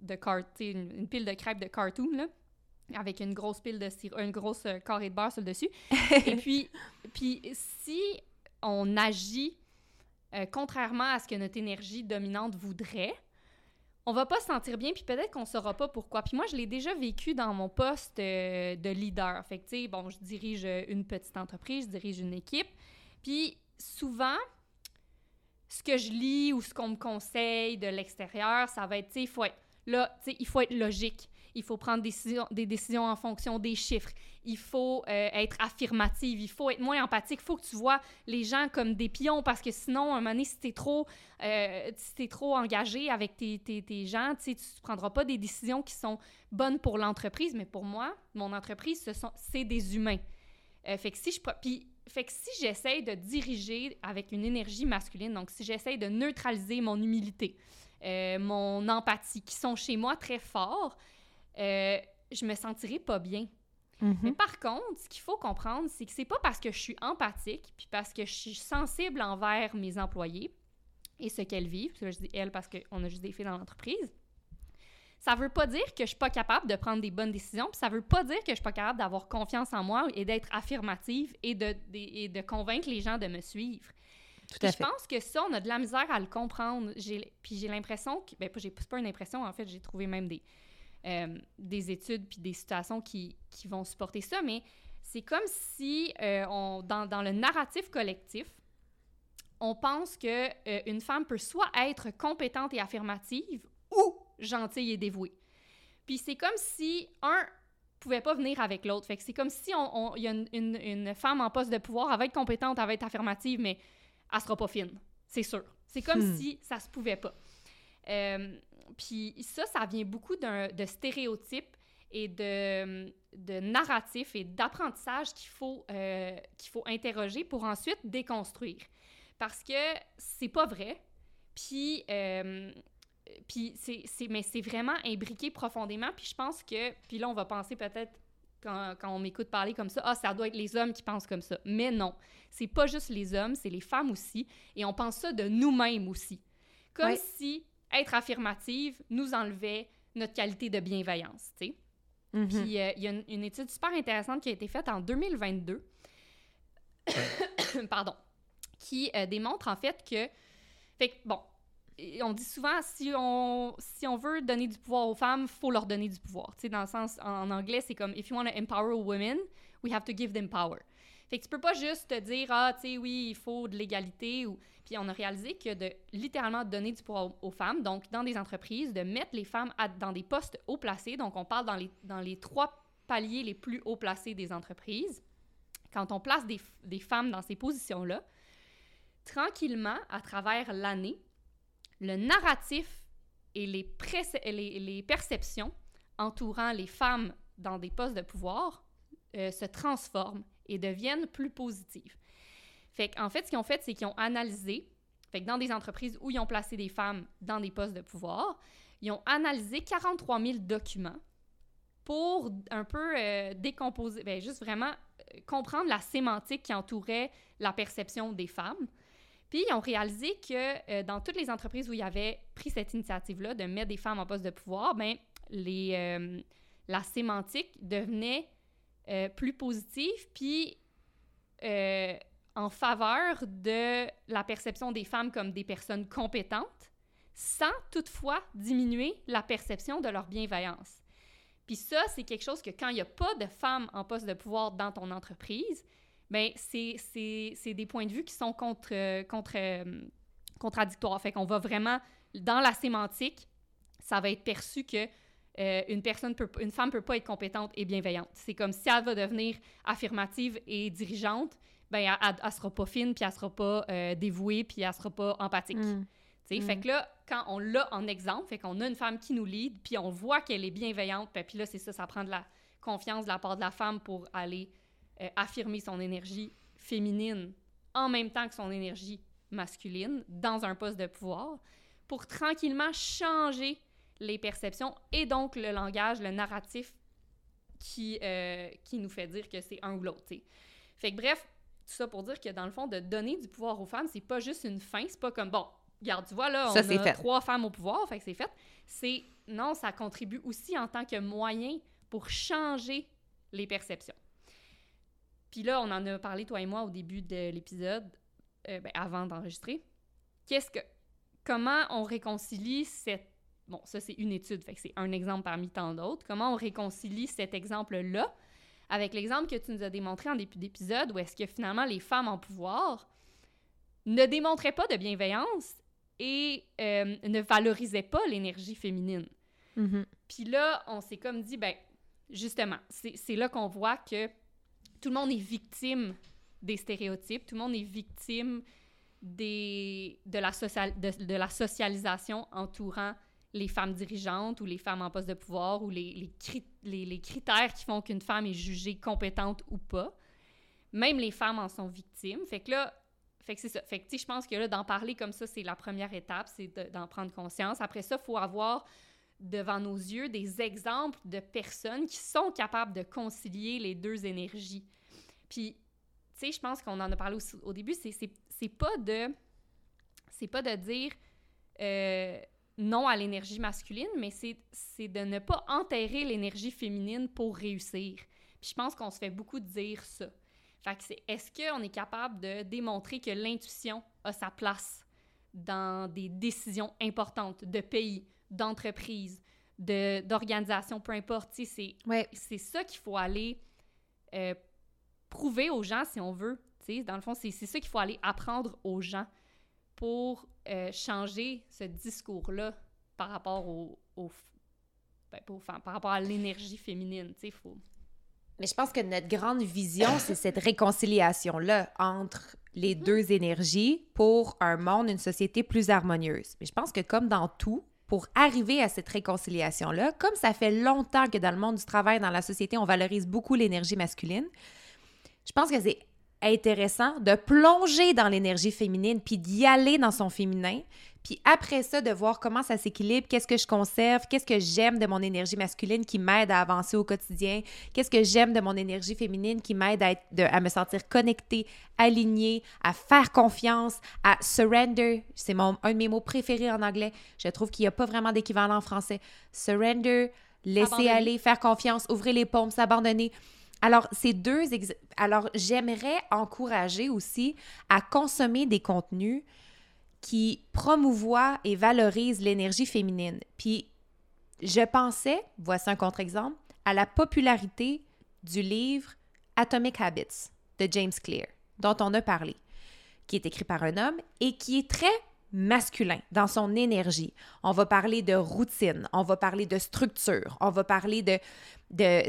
de une, pile de crêpes de cartoon, là. avec une grosse pile de sirop, une grosse euh, carré de beurre sur le dessus. [laughs] Et puis, puis si on agit euh, contrairement à ce que notre énergie dominante voudrait, on va pas se sentir bien, puis peut-être qu'on saura pas pourquoi. Puis moi, je l'ai déjà vécu dans mon poste euh, de leader. Fait que, tu sais, bon, je dirige une petite entreprise, je dirige une équipe. Puis souvent, ce que je lis ou ce qu'on me conseille de l'extérieur, ça va être, tu sais, faut être là, il faut être logique. Il faut prendre des décisions, en fonction des chiffres. Il faut euh, être affirmative. Il faut être moins empathique. Il faut que tu vois les gens comme des pions parce que sinon, à un moment donné, si tu es, euh, si trop engagé avec tes, tes, tes gens, tu ne prendras pas des décisions qui sont bonnes pour l'entreprise. Mais pour moi, mon entreprise, c'est des humains. Euh, fait que si je... Puis, fait que si j'essaye de diriger avec une énergie masculine, donc si j'essaye de neutraliser mon humilité, mon empathie, qui sont chez moi très forts, euh, je me sentirais pas bien. Mhm. Mais par contre, ce qu'il faut comprendre, c'est que c'est pas parce que je suis empathique, puis parce que je suis sensible envers mes employés et ce qu'elles vivent, je dis elles parce qu'on a juste des filles dans l'entreprise, ça veut pas dire que je suis pas capable de prendre des bonnes décisions, puis ça veut pas dire que je suis pas capable d'avoir confiance en moi et d'être affirmative et de, et de convaincre les gens de me suivre. Tout à je fait. pense que ça, on a de la misère à le comprendre. Puis j'ai l'impression que. Ben, c'est pas une impression, en fait, j'ai trouvé même des, euh, des études puis des situations qui, qui vont supporter ça, mais c'est comme si, euh, on, dans, dans le narratif collectif, on pense que euh, une femme peut soit être compétente et affirmative gentille et dévouée. Puis c'est comme si un pouvait pas venir avec l'autre. Fait que c'est comme si on, on- y a une, une- une femme en poste de pouvoir, elle va être compétente, elle va être affirmative, mais elle sera pas fine. C'est sûr. C'est comme Hmm. si ça se pouvait pas. Euh, puis ça, ça vient beaucoup d'un- de stéréotypes et de, de narratifs et d'apprentissage qu'il faut, euh, qu'il faut interroger pour ensuite déconstruire. Parce que c'est pas vrai. Puis, euh, puis c'est, mais c'est vraiment imbriqué profondément. Puis je pense que, puis là, on va penser peut-être, quand, quand on m'écoute parler comme ça, ah, ça doit être les hommes qui pensent comme ça. Mais non, c'est pas juste les hommes, c'est les femmes aussi. Et on pense ça de nous-mêmes aussi. Comme si être affirmative nous enlevait notre qualité de bienveillance, tu sais. Mhm. Puis euh, il y a une, une étude super intéressante qui a été faite en 2022, [coughs] pardon, qui euh, démontre en fait que, fait que, bon, on dit souvent si on si on veut donner du pouvoir aux femmes, faut leur donner du pouvoir. Tu sais, dans le sens en, anglais, c'est comme if you want to empower women, we have to give them power. Fait que tu peux pas juste te dire ah tu sais oui il faut de l'égalité ou puis on a réalisé que de littéralement donner du pouvoir aux, femmes donc dans des entreprises de mettre les femmes dans des postes haut placés donc on parle dans les dans les trois paliers les plus haut placés des entreprises quand on place des, des femmes dans ces positions là tranquillement à travers l'année le narratif et les, perceptions entourant les femmes dans des postes de pouvoir euh, se transforment et deviennent plus positives. Qu'en fait, ce qu'ils ont fait, c'est qu'ils ont analysé, dans des entreprises où ils ont placé des femmes dans des postes de pouvoir, ils ont analysé 43 000 documents pour un peu euh, décomposer, ben, juste vraiment euh, comprendre la sémantique qui entourait la perception des femmes. Puis ils ont réalisé que euh, dans toutes les entreprises où ils avaient pris cette initiative-là de mettre des femmes en poste de pouvoir, ben, les, euh, la sémantique devenait euh, plus positive, puis en faveur de la perception des femmes comme des personnes compétentes, sans toutefois diminuer la perception de leur bienveillance. Puis ça, c'est quelque chose que quand il n'y a pas de femmes en poste de pouvoir dans ton entreprise, ben c'est des points de vue qui sont contre, euh, contre, euh, contradictoires. Fait qu'on va vraiment, dans la sémantique, ça va être perçu que euh, une personne peut, une femme peut pas être compétente et bienveillante. C'est comme si elle va devenir affirmative et dirigeante, ben elle, elle, elle sera pas fine, puis elle sera pas euh, dévouée, puis elle sera pas empathique. Mm. Sais, Mm. Fait que là, quand on l'a en exemple, fait qu'on a une femme qui nous lead, puis on voit qu'elle est bienveillante, puis puis là, c'est ça, ça prend de la confiance de la part de la femme pour aller euh, affirmer son énergie féminine en même temps que son énergie masculine dans un poste de pouvoir pour tranquillement changer les perceptions et donc le langage, le narratif qui, euh, qui nous fait dire que c'est un ou l'autre. Fait que bref, tout ça pour dire que dans le fond, de donner du pouvoir aux femmes, c'est pas juste une fin, c'est pas comme bon, regarde, tu vois là, on Ça, a fait. trois femmes au pouvoir, fait que c'est fait. C'est non, ça contribue aussi en tant que moyen pour changer les perceptions. Puis là, on en a parlé, toi et moi, au début de l'épisode, euh, ben, avant d'enregistrer. Qu'est-ce que. Comment on réconcilie cette. Bon, ça, c'est une étude, fait que c'est un exemple parmi tant d'autres. Comment on réconcilie cet exemple-là avec l'exemple que tu nous as démontré en début d'épisode, où est-ce que finalement les femmes en pouvoir ne démontraient pas de bienveillance et euh, ne valorisaient pas l'énergie féminine. Mhm. Puis là, on s'est comme dit, ben, justement, c'est c'est là qu'on voit que tout le monde est victime des stéréotypes, tout le monde est victime des, de, la socialisation entourant les femmes dirigeantes ou les femmes en poste de pouvoir ou les, les, cri- les- les critères qui font qu'une femme est jugée compétente ou pas. Même les femmes en sont victimes. Fait que là, fait que c'est ça. Fait que, je pense que là, d'en parler comme ça, c'est la première étape, c'est de- d'en prendre conscience. Après ça, il faut avoir devant nos yeux des exemples de personnes qui sont capables de concilier les deux énergies. Puis, tu sais, je pense qu'on en a parlé aussi au début, c'est- pas de... C'est pas de dire euh, non à l'énergie masculine, mais c'est de ne pas enterrer l'énergie féminine pour réussir. Puis je pense qu'on se fait beaucoup dire ça. Fait que c'est est-ce qu'on est capable de démontrer que l'intuition a sa place dans des décisions importantes de pays, d'entreprises, de- d'organisations, peu importe. Tu sais, c'est Ouais. c'est ça qu'il faut aller euh, prouver aux gens si on veut. Tu sais, dans le fond, c'est c'est ça qu'il faut aller apprendre aux gens pour euh, changer ce discours-là par rapport au, au- ben, par rapport à l'énergie féminine. Tu sais, faut... Mais je pense que notre grande vision, c'est cette réconciliation-là entre les deux énergies pour un monde, une société plus harmonieuse. Mais je pense que comme dans tout, pour arriver à cette réconciliation-là, comme ça fait longtemps que dans le monde du travail, dans la société, on valorise beaucoup l'énergie masculine, je pense que c'est intéressant de plonger dans l'énergie féminine, puis d'y aller dans son féminin, puis après ça, de voir comment ça s'équilibre, qu'est-ce que je conserve, qu'est-ce que j'aime de mon énergie masculine qui m'aide à avancer au quotidien, qu'est-ce que j'aime de mon énergie féminine qui m'aide à, être- de- à me sentir connectée, alignée, à faire confiance, à surrender. C'est mon, un de mes mots préférés en anglais. Je trouve qu'il n'y a pas vraiment d'équivalent en français. Surrender, laisser Abandonner. aller, faire confiance, ouvrir les paumes, s'abandonner. Alors, ces deux... ex- Alors, j'aimerais encourager aussi à consommer des contenus qui promouvoient et valorisent l'énergie féminine. Puis, je pensais, voici un contre-exemple, à la popularité du livre Atomic Habits de James Clear, dont on a parlé, qui est écrit par un homme et qui est très masculin dans son énergie. On va parler de routine, on va parler de structure, on va parler de... de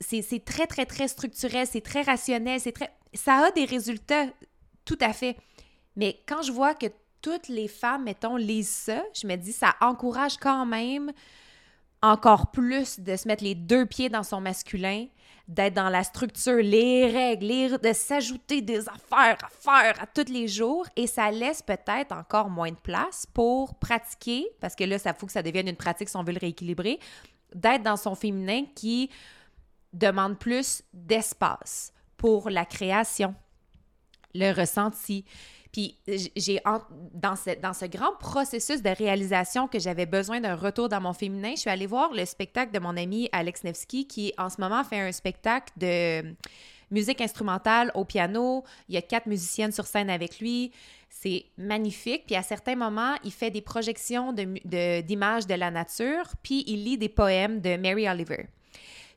c'est très, très, très structurel, c'est très rationnel, c'est très... Ça a des résultats, tout à fait. Mais quand je vois que toutes les femmes, mettons, lisent ça, je me dis, ça encourage quand même encore plus de se mettre les deux pieds dans son masculin, d'être dans la structure, les règles, les- de s'ajouter des affaires à faire à tous les jours, et ça laisse peut-être encore moins de place pour pratiquer, parce que là, ça faut que ça devienne une pratique si on veut le rééquilibrer, d'être dans son féminin qui demande plus d'espace pour la création, le ressenti. Puis j'ai dans ce, dans ce grand processus de réalisation que j'avais besoin d'un retour dans mon féminin, je suis allée voir le spectacle de mon ami Alex Nevsky qui en ce moment fait un spectacle de musique instrumentale au piano. Il y a quatre musiciennes sur scène avec lui. C'est magnifique. Puis à certains moments, il fait des projections mu- de- d'images de, la nature, puis il lit des poèmes de Mary Oliver.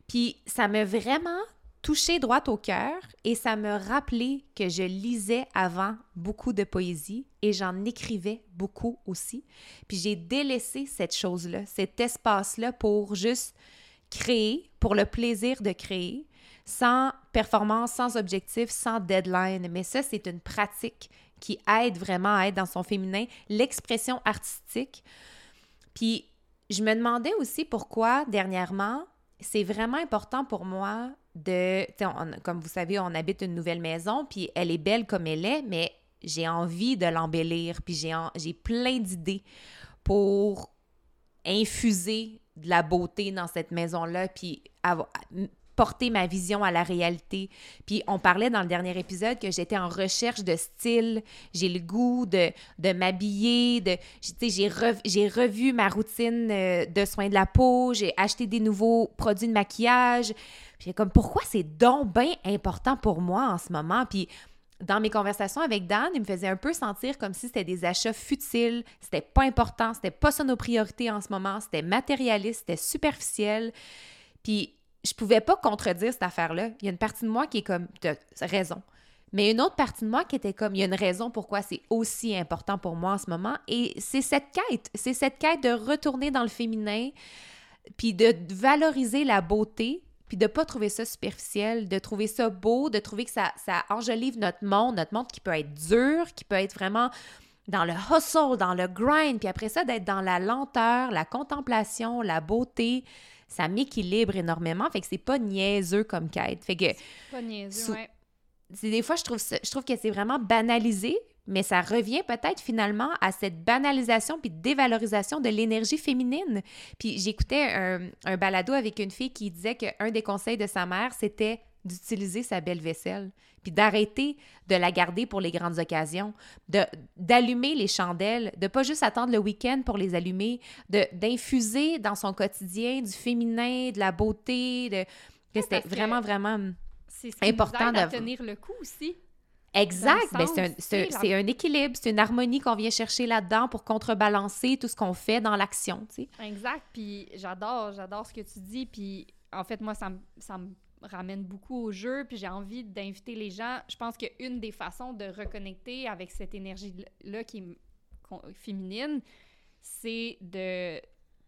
Puis ça m'a vraiment touché droit au cœur et ça me rappelait que je lisais avant beaucoup de poésie et j'en écrivais beaucoup aussi. Puis j'ai délaissé cette chose-là, cet espace-là pour juste créer, pour le plaisir de créer, sans performance, sans objectif, sans deadline. Mais ça, c'est une pratique qui aide vraiment à être dans son féminin, l'expression artistique. Puis je me demandais aussi pourquoi, dernièrement, c'est vraiment important pour moi de... Comme vous savez, on habite une nouvelle maison, puis elle est belle comme elle est, mais j'ai envie de l'embellir, puis j'ai plein d'idées pour infuser de la beauté dans cette maison-là, puis avoir- porter ma vision à la réalité. Puis on parlait dans le dernier épisode que j'étais en recherche de style, j'ai le goût de, m'habiller, j'ai revu ma routine euh, de soins de la peau, j'ai acheté des nouveaux produits de maquillage. Puis comme pourquoi c'est donc bien important pour moi en ce moment? Puis dans mes conversations avec Dan, il me faisait un peu sentir comme si c'était des achats futiles, c'était pas important, c'était pas ça nos priorités en ce moment, c'était matérialiste, c'était superficiel. Puis je pouvais pas contredire cette affaire-là. Il y a une partie de moi qui est comme, de raison. Mais une autre partie de moi qui était comme, il y a une raison pourquoi c'est aussi important pour moi en ce moment. Et c'est cette quête, c'est cette quête de retourner dans le féminin, puis de valoriser la beauté, puis de pas trouver ça superficiel, de trouver ça beau, de trouver que ça, ça enjolive notre monde, notre monde qui peut être dur, qui peut être vraiment dans le hustle, dans le grind, puis après ça, d'être dans la lenteur, la contemplation, la beauté, ça m'équilibre énormément, fait que c'est pas niaiseux comme quête. Fait que... Pas niaiseux, ouais. Des fois, je trouve, je trouve que c'est vraiment banalisé, mais ça revient peut-être finalement à cette banalisation puis dévalorisation de l'énergie féminine. Puis j'écoutais un, un, balado avec une fille qui disait qu'un des conseils de sa mère, c'était d'utiliser sa belle vaisselle, puis d'arrêter de la garder pour les grandes occasions, d'allumer les chandelles, de pas juste attendre le week-end pour les allumer, d'infuser dans son quotidien du féminin, de la beauté, de c'était vraiment, vraiment important de tenir le coup aussi. Exact. Ben, c'est un, équilibre, c'est une harmonie qu'on vient chercher là-dedans pour contrebalancer tout ce qu'on fait dans l'action. Tu sais. Exact. Puis j'adore, j'adore ce que tu dis. Puis en fait, moi, ça, ça me ramène beaucoup au jeu. Puis j'ai envie d'inviter les gens. Je pense qu'une des façons de reconnecter avec cette énergie-là qui est féminine, c'est de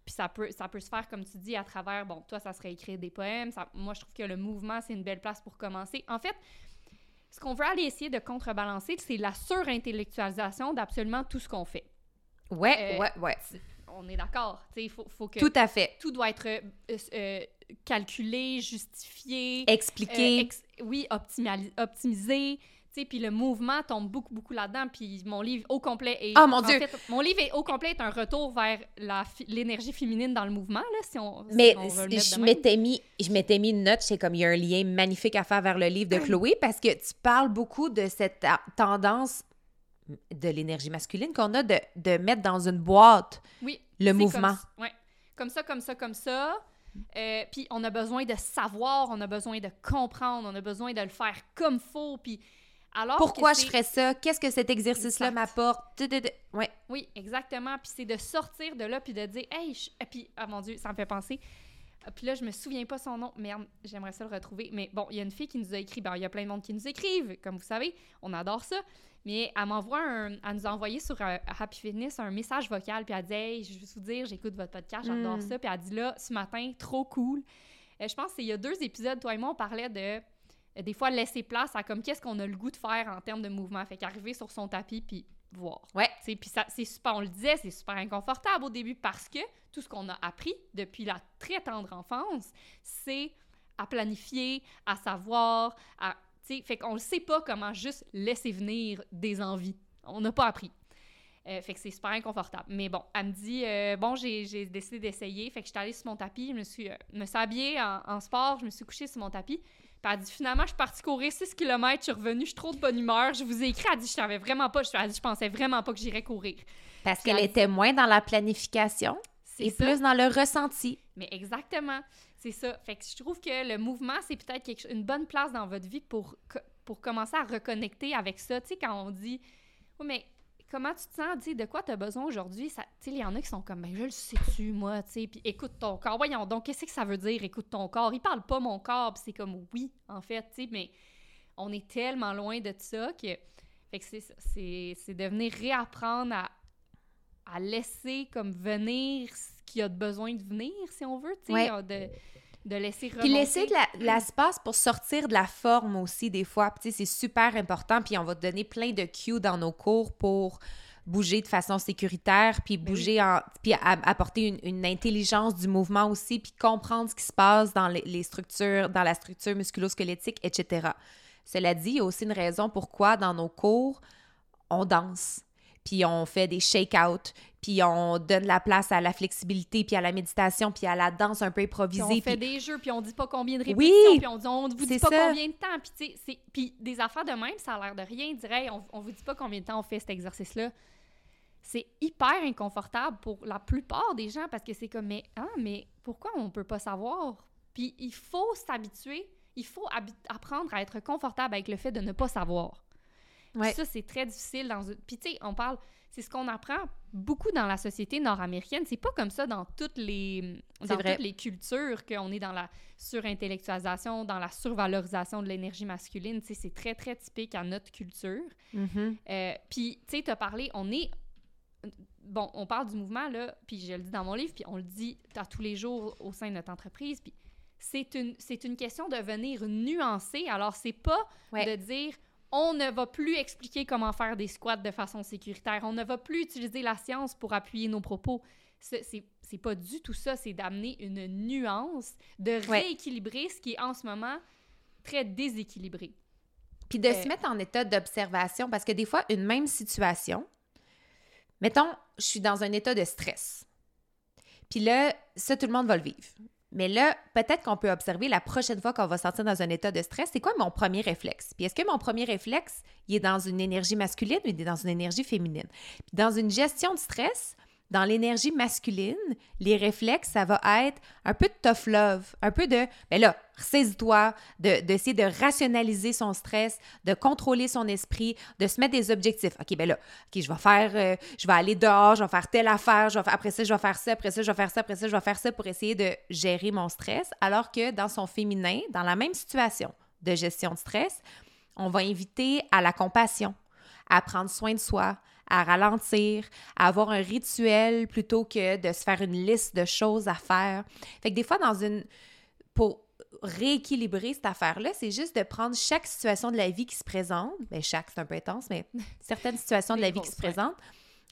puis ça peut, ça peut se faire, comme tu dis, à travers, bon, toi, ça serait écrire des poèmes. moi, je trouve que le mouvement, c'est une belle place pour commencer. En fait, ce qu'on veut aller essayer de contrebalancer, c'est la surintellectualisation d'absolument tout ce qu'on fait. Ouais, euh, ouais, ouais. On est d'accord. Il faut, faut, que. Tout à fait. Tout doit être euh, euh, calculé, justifié. Expliqué. oui, optimisé puis le mouvement tombe beaucoup, beaucoup là-dedans. Puis mon livre au complet est... Oh mon Dieu! mon livre est au complet est un retour vers l'énergie féminine dans le mouvement, là, si on, Mais je m'étais mis, je m'étais mis une note, c'est comme il y a un lien magnifique à faire vers le livre de Chloé, parce que tu parles beaucoup de cette tendance de l'énergie masculine qu'on a de, de, mettre dans une boîte oui, le mouvement. Comme, ouais. comme ça, comme ça, comme ça. Euh, puis on a besoin de savoir, on a besoin de comprendre, on a besoin de le faire comme faut. Puis pourquoi je ferais ça? Qu'est-ce que cet exercice-là m'apporte? Ouais. Oui, exactement. Puis c'est de sortir de là puis de dire, hey, et puis, ah mon Dieu, ça me fait penser. Ah, puis là, je me souviens pas son nom. Merde, j'aimerais ça le retrouver. Mais bon, il y a une fille qui nous a écrit. Ben, il y a plein de monde qui nous écrivent, comme vous savez. On adore ça. Mais elle m'envoie un. Elle nous a envoyé sur euh, Happy Fitness un message vocal. Puis elle dit Hey, je veux vous dire, j'écoute votre podcast, j'adore hmm. ça. Puis elle dit là, ce matin, trop cool. Euh, je pense qu'il y a deux épisodes, toi et moi, on parlait de des fois laisser place à comme qu'est-ce qu'on a le goût de faire en termes de mouvement. Fait qu'arriver sur son tapis puis voir. Ouais. Puis ça, c'est super, on le disait, c'est super inconfortable au début parce que tout ce qu'on a appris depuis la très tendre enfance, c'est à planifier, à savoir, à. Fait qu'on ne sait pas comment juste laisser venir des envies. On n'a pas appris. Euh, fait que c'est super inconfortable. Mais bon, elle me dit euh, Bon, j'ai décidé d'essayer. Fait que je suis allée sur mon tapis, je me suis, me suis habillée en, en, sport, je me suis couchée sur mon tapis. Puis elle dit finalement, je suis partie courir 6 km, je suis revenue, je suis trop de bonne humeur. Je vous ai écrit, elle dit je savais vraiment pas, je, dit, je pensais vraiment pas que j'irais courir. Parce qu'elle était moins dans la planification et plus dans le ressenti. Mais exactement, c'est ça. Fait que je trouve que le mouvement, c'est peut-être une bonne place dans votre vie pour, pour commencer à reconnecter avec ça. Tu sais, quand on dit, oui, mais comment tu te sens, dis de quoi tu as besoin aujourd'hui? Tu sais, il y en a qui sont comme, ben, je le sais-tu, moi, tu sais, puis écoute ton corps. Voyons donc, qu'est-ce que ça veut dire, écoute ton corps? Il parle pas mon corps, puis c'est comme, oui, en fait, tu sais, mais on est tellement loin de ça que, fait que c'est de venir réapprendre à, à laisser comme venir ce qui a besoin de venir, si on veut, tu sais, de de laisser remonter. Puis laisser de l'espace pour sortir de la forme aussi, des fois. Puis c'est super important. Puis on va te donner plein de cues dans nos cours pour bouger de façon sécuritaire, puis ben bouger en... puis apporter une, intelligence du mouvement aussi, puis comprendre ce qui se passe dans les, structures, dans la structure musculo-squelettique, etc. Cela dit, il y a aussi une raison pourquoi dans nos cours, on danse. Puis on fait des shake-out, puis on donne la place à la flexibilité, puis à la méditation, puis à la danse un peu improvisée. Puis on fait des jeux, puis on dit pas combien de répétitions, puis on dit on vous dit pas ça. combien de temps, puis puis des affaires de même, ça a l'air de rien, dirait on, on vous dit pas combien de temps on fait cet exercice-là. C'est hyper inconfortable pour la plupart des gens parce que c'est comme mais ah mais pourquoi on peut pas savoir? Puis il faut s'habituer, il faut apprendre à être confortable avec le fait de ne pas savoir. Ouais. Ça, c'est très difficile dans une... Puis, tu sais, on parle... C'est ce qu'on apprend beaucoup dans la société nord-américaine. C'est pas comme ça dans toutes les, dans vrai. toutes les cultures qu'on est dans la surintellectualisation, dans la survalorisation de l'énergie masculine. Tu sais, c'est très, très typique à notre culture. Mhm. Euh, puis, tu sais, tu as parlé, on est. Bon, on parle du mouvement, là, puis je le dis dans mon livre, puis on le dit à tous les jours au sein de notre entreprise, puis c'est une, c'est une question de venir nuancer. Alors, c'est pas Ouais. de dire on ne va plus expliquer comment faire des squats de façon sécuritaire, on ne va plus utiliser la science pour appuyer nos propos. C'est pas du tout ça, c'est d'amener une nuance, de Ouais. rééquilibrer ce qui est en ce moment très déséquilibré. Puis de Euh, se mettre en état d'observation, parce que des fois, une même situation, mettons, je suis dans un état de stress. Puis là, ça, tout le monde va le vivre. Mais là, peut-être qu'on peut observer la prochaine fois qu'on va sortir dans un état de stress, c'est quoi mon premier réflexe? Puis est-ce que mon premier réflexe, est dans une énergie masculine ou il est dans une énergie féminine? Dans une gestion de stress, dans l'énergie masculine, les réflexes, ça va être un peu de tough love, un peu de, ben là, ressaisis-toi, de- d'essayer de, rationaliser son stress, de contrôler son esprit, de se mettre des objectifs. OK, ben là, OK, je vais faire, euh, je vais aller dehors, je vais faire telle affaire, je vais après ça, je vais faire ça, après ça, je vais faire ça, après ça, je vais faire ça pour essayer de gérer mon stress. Alors que dans son féminin, dans la même situation de gestion de stress, on va inviter à la compassion, à prendre soin de soi, à ralentir, à avoir un rituel plutôt que de se faire une liste de choses à faire. Fait que des fois, dans une. Pour rééquilibrer cette affaire-là, c'est juste de prendre chaque situation de la vie qui se présente, bien, chaque, c'est un peu intense, mais [laughs] certaines situations de la vie qui se présentent,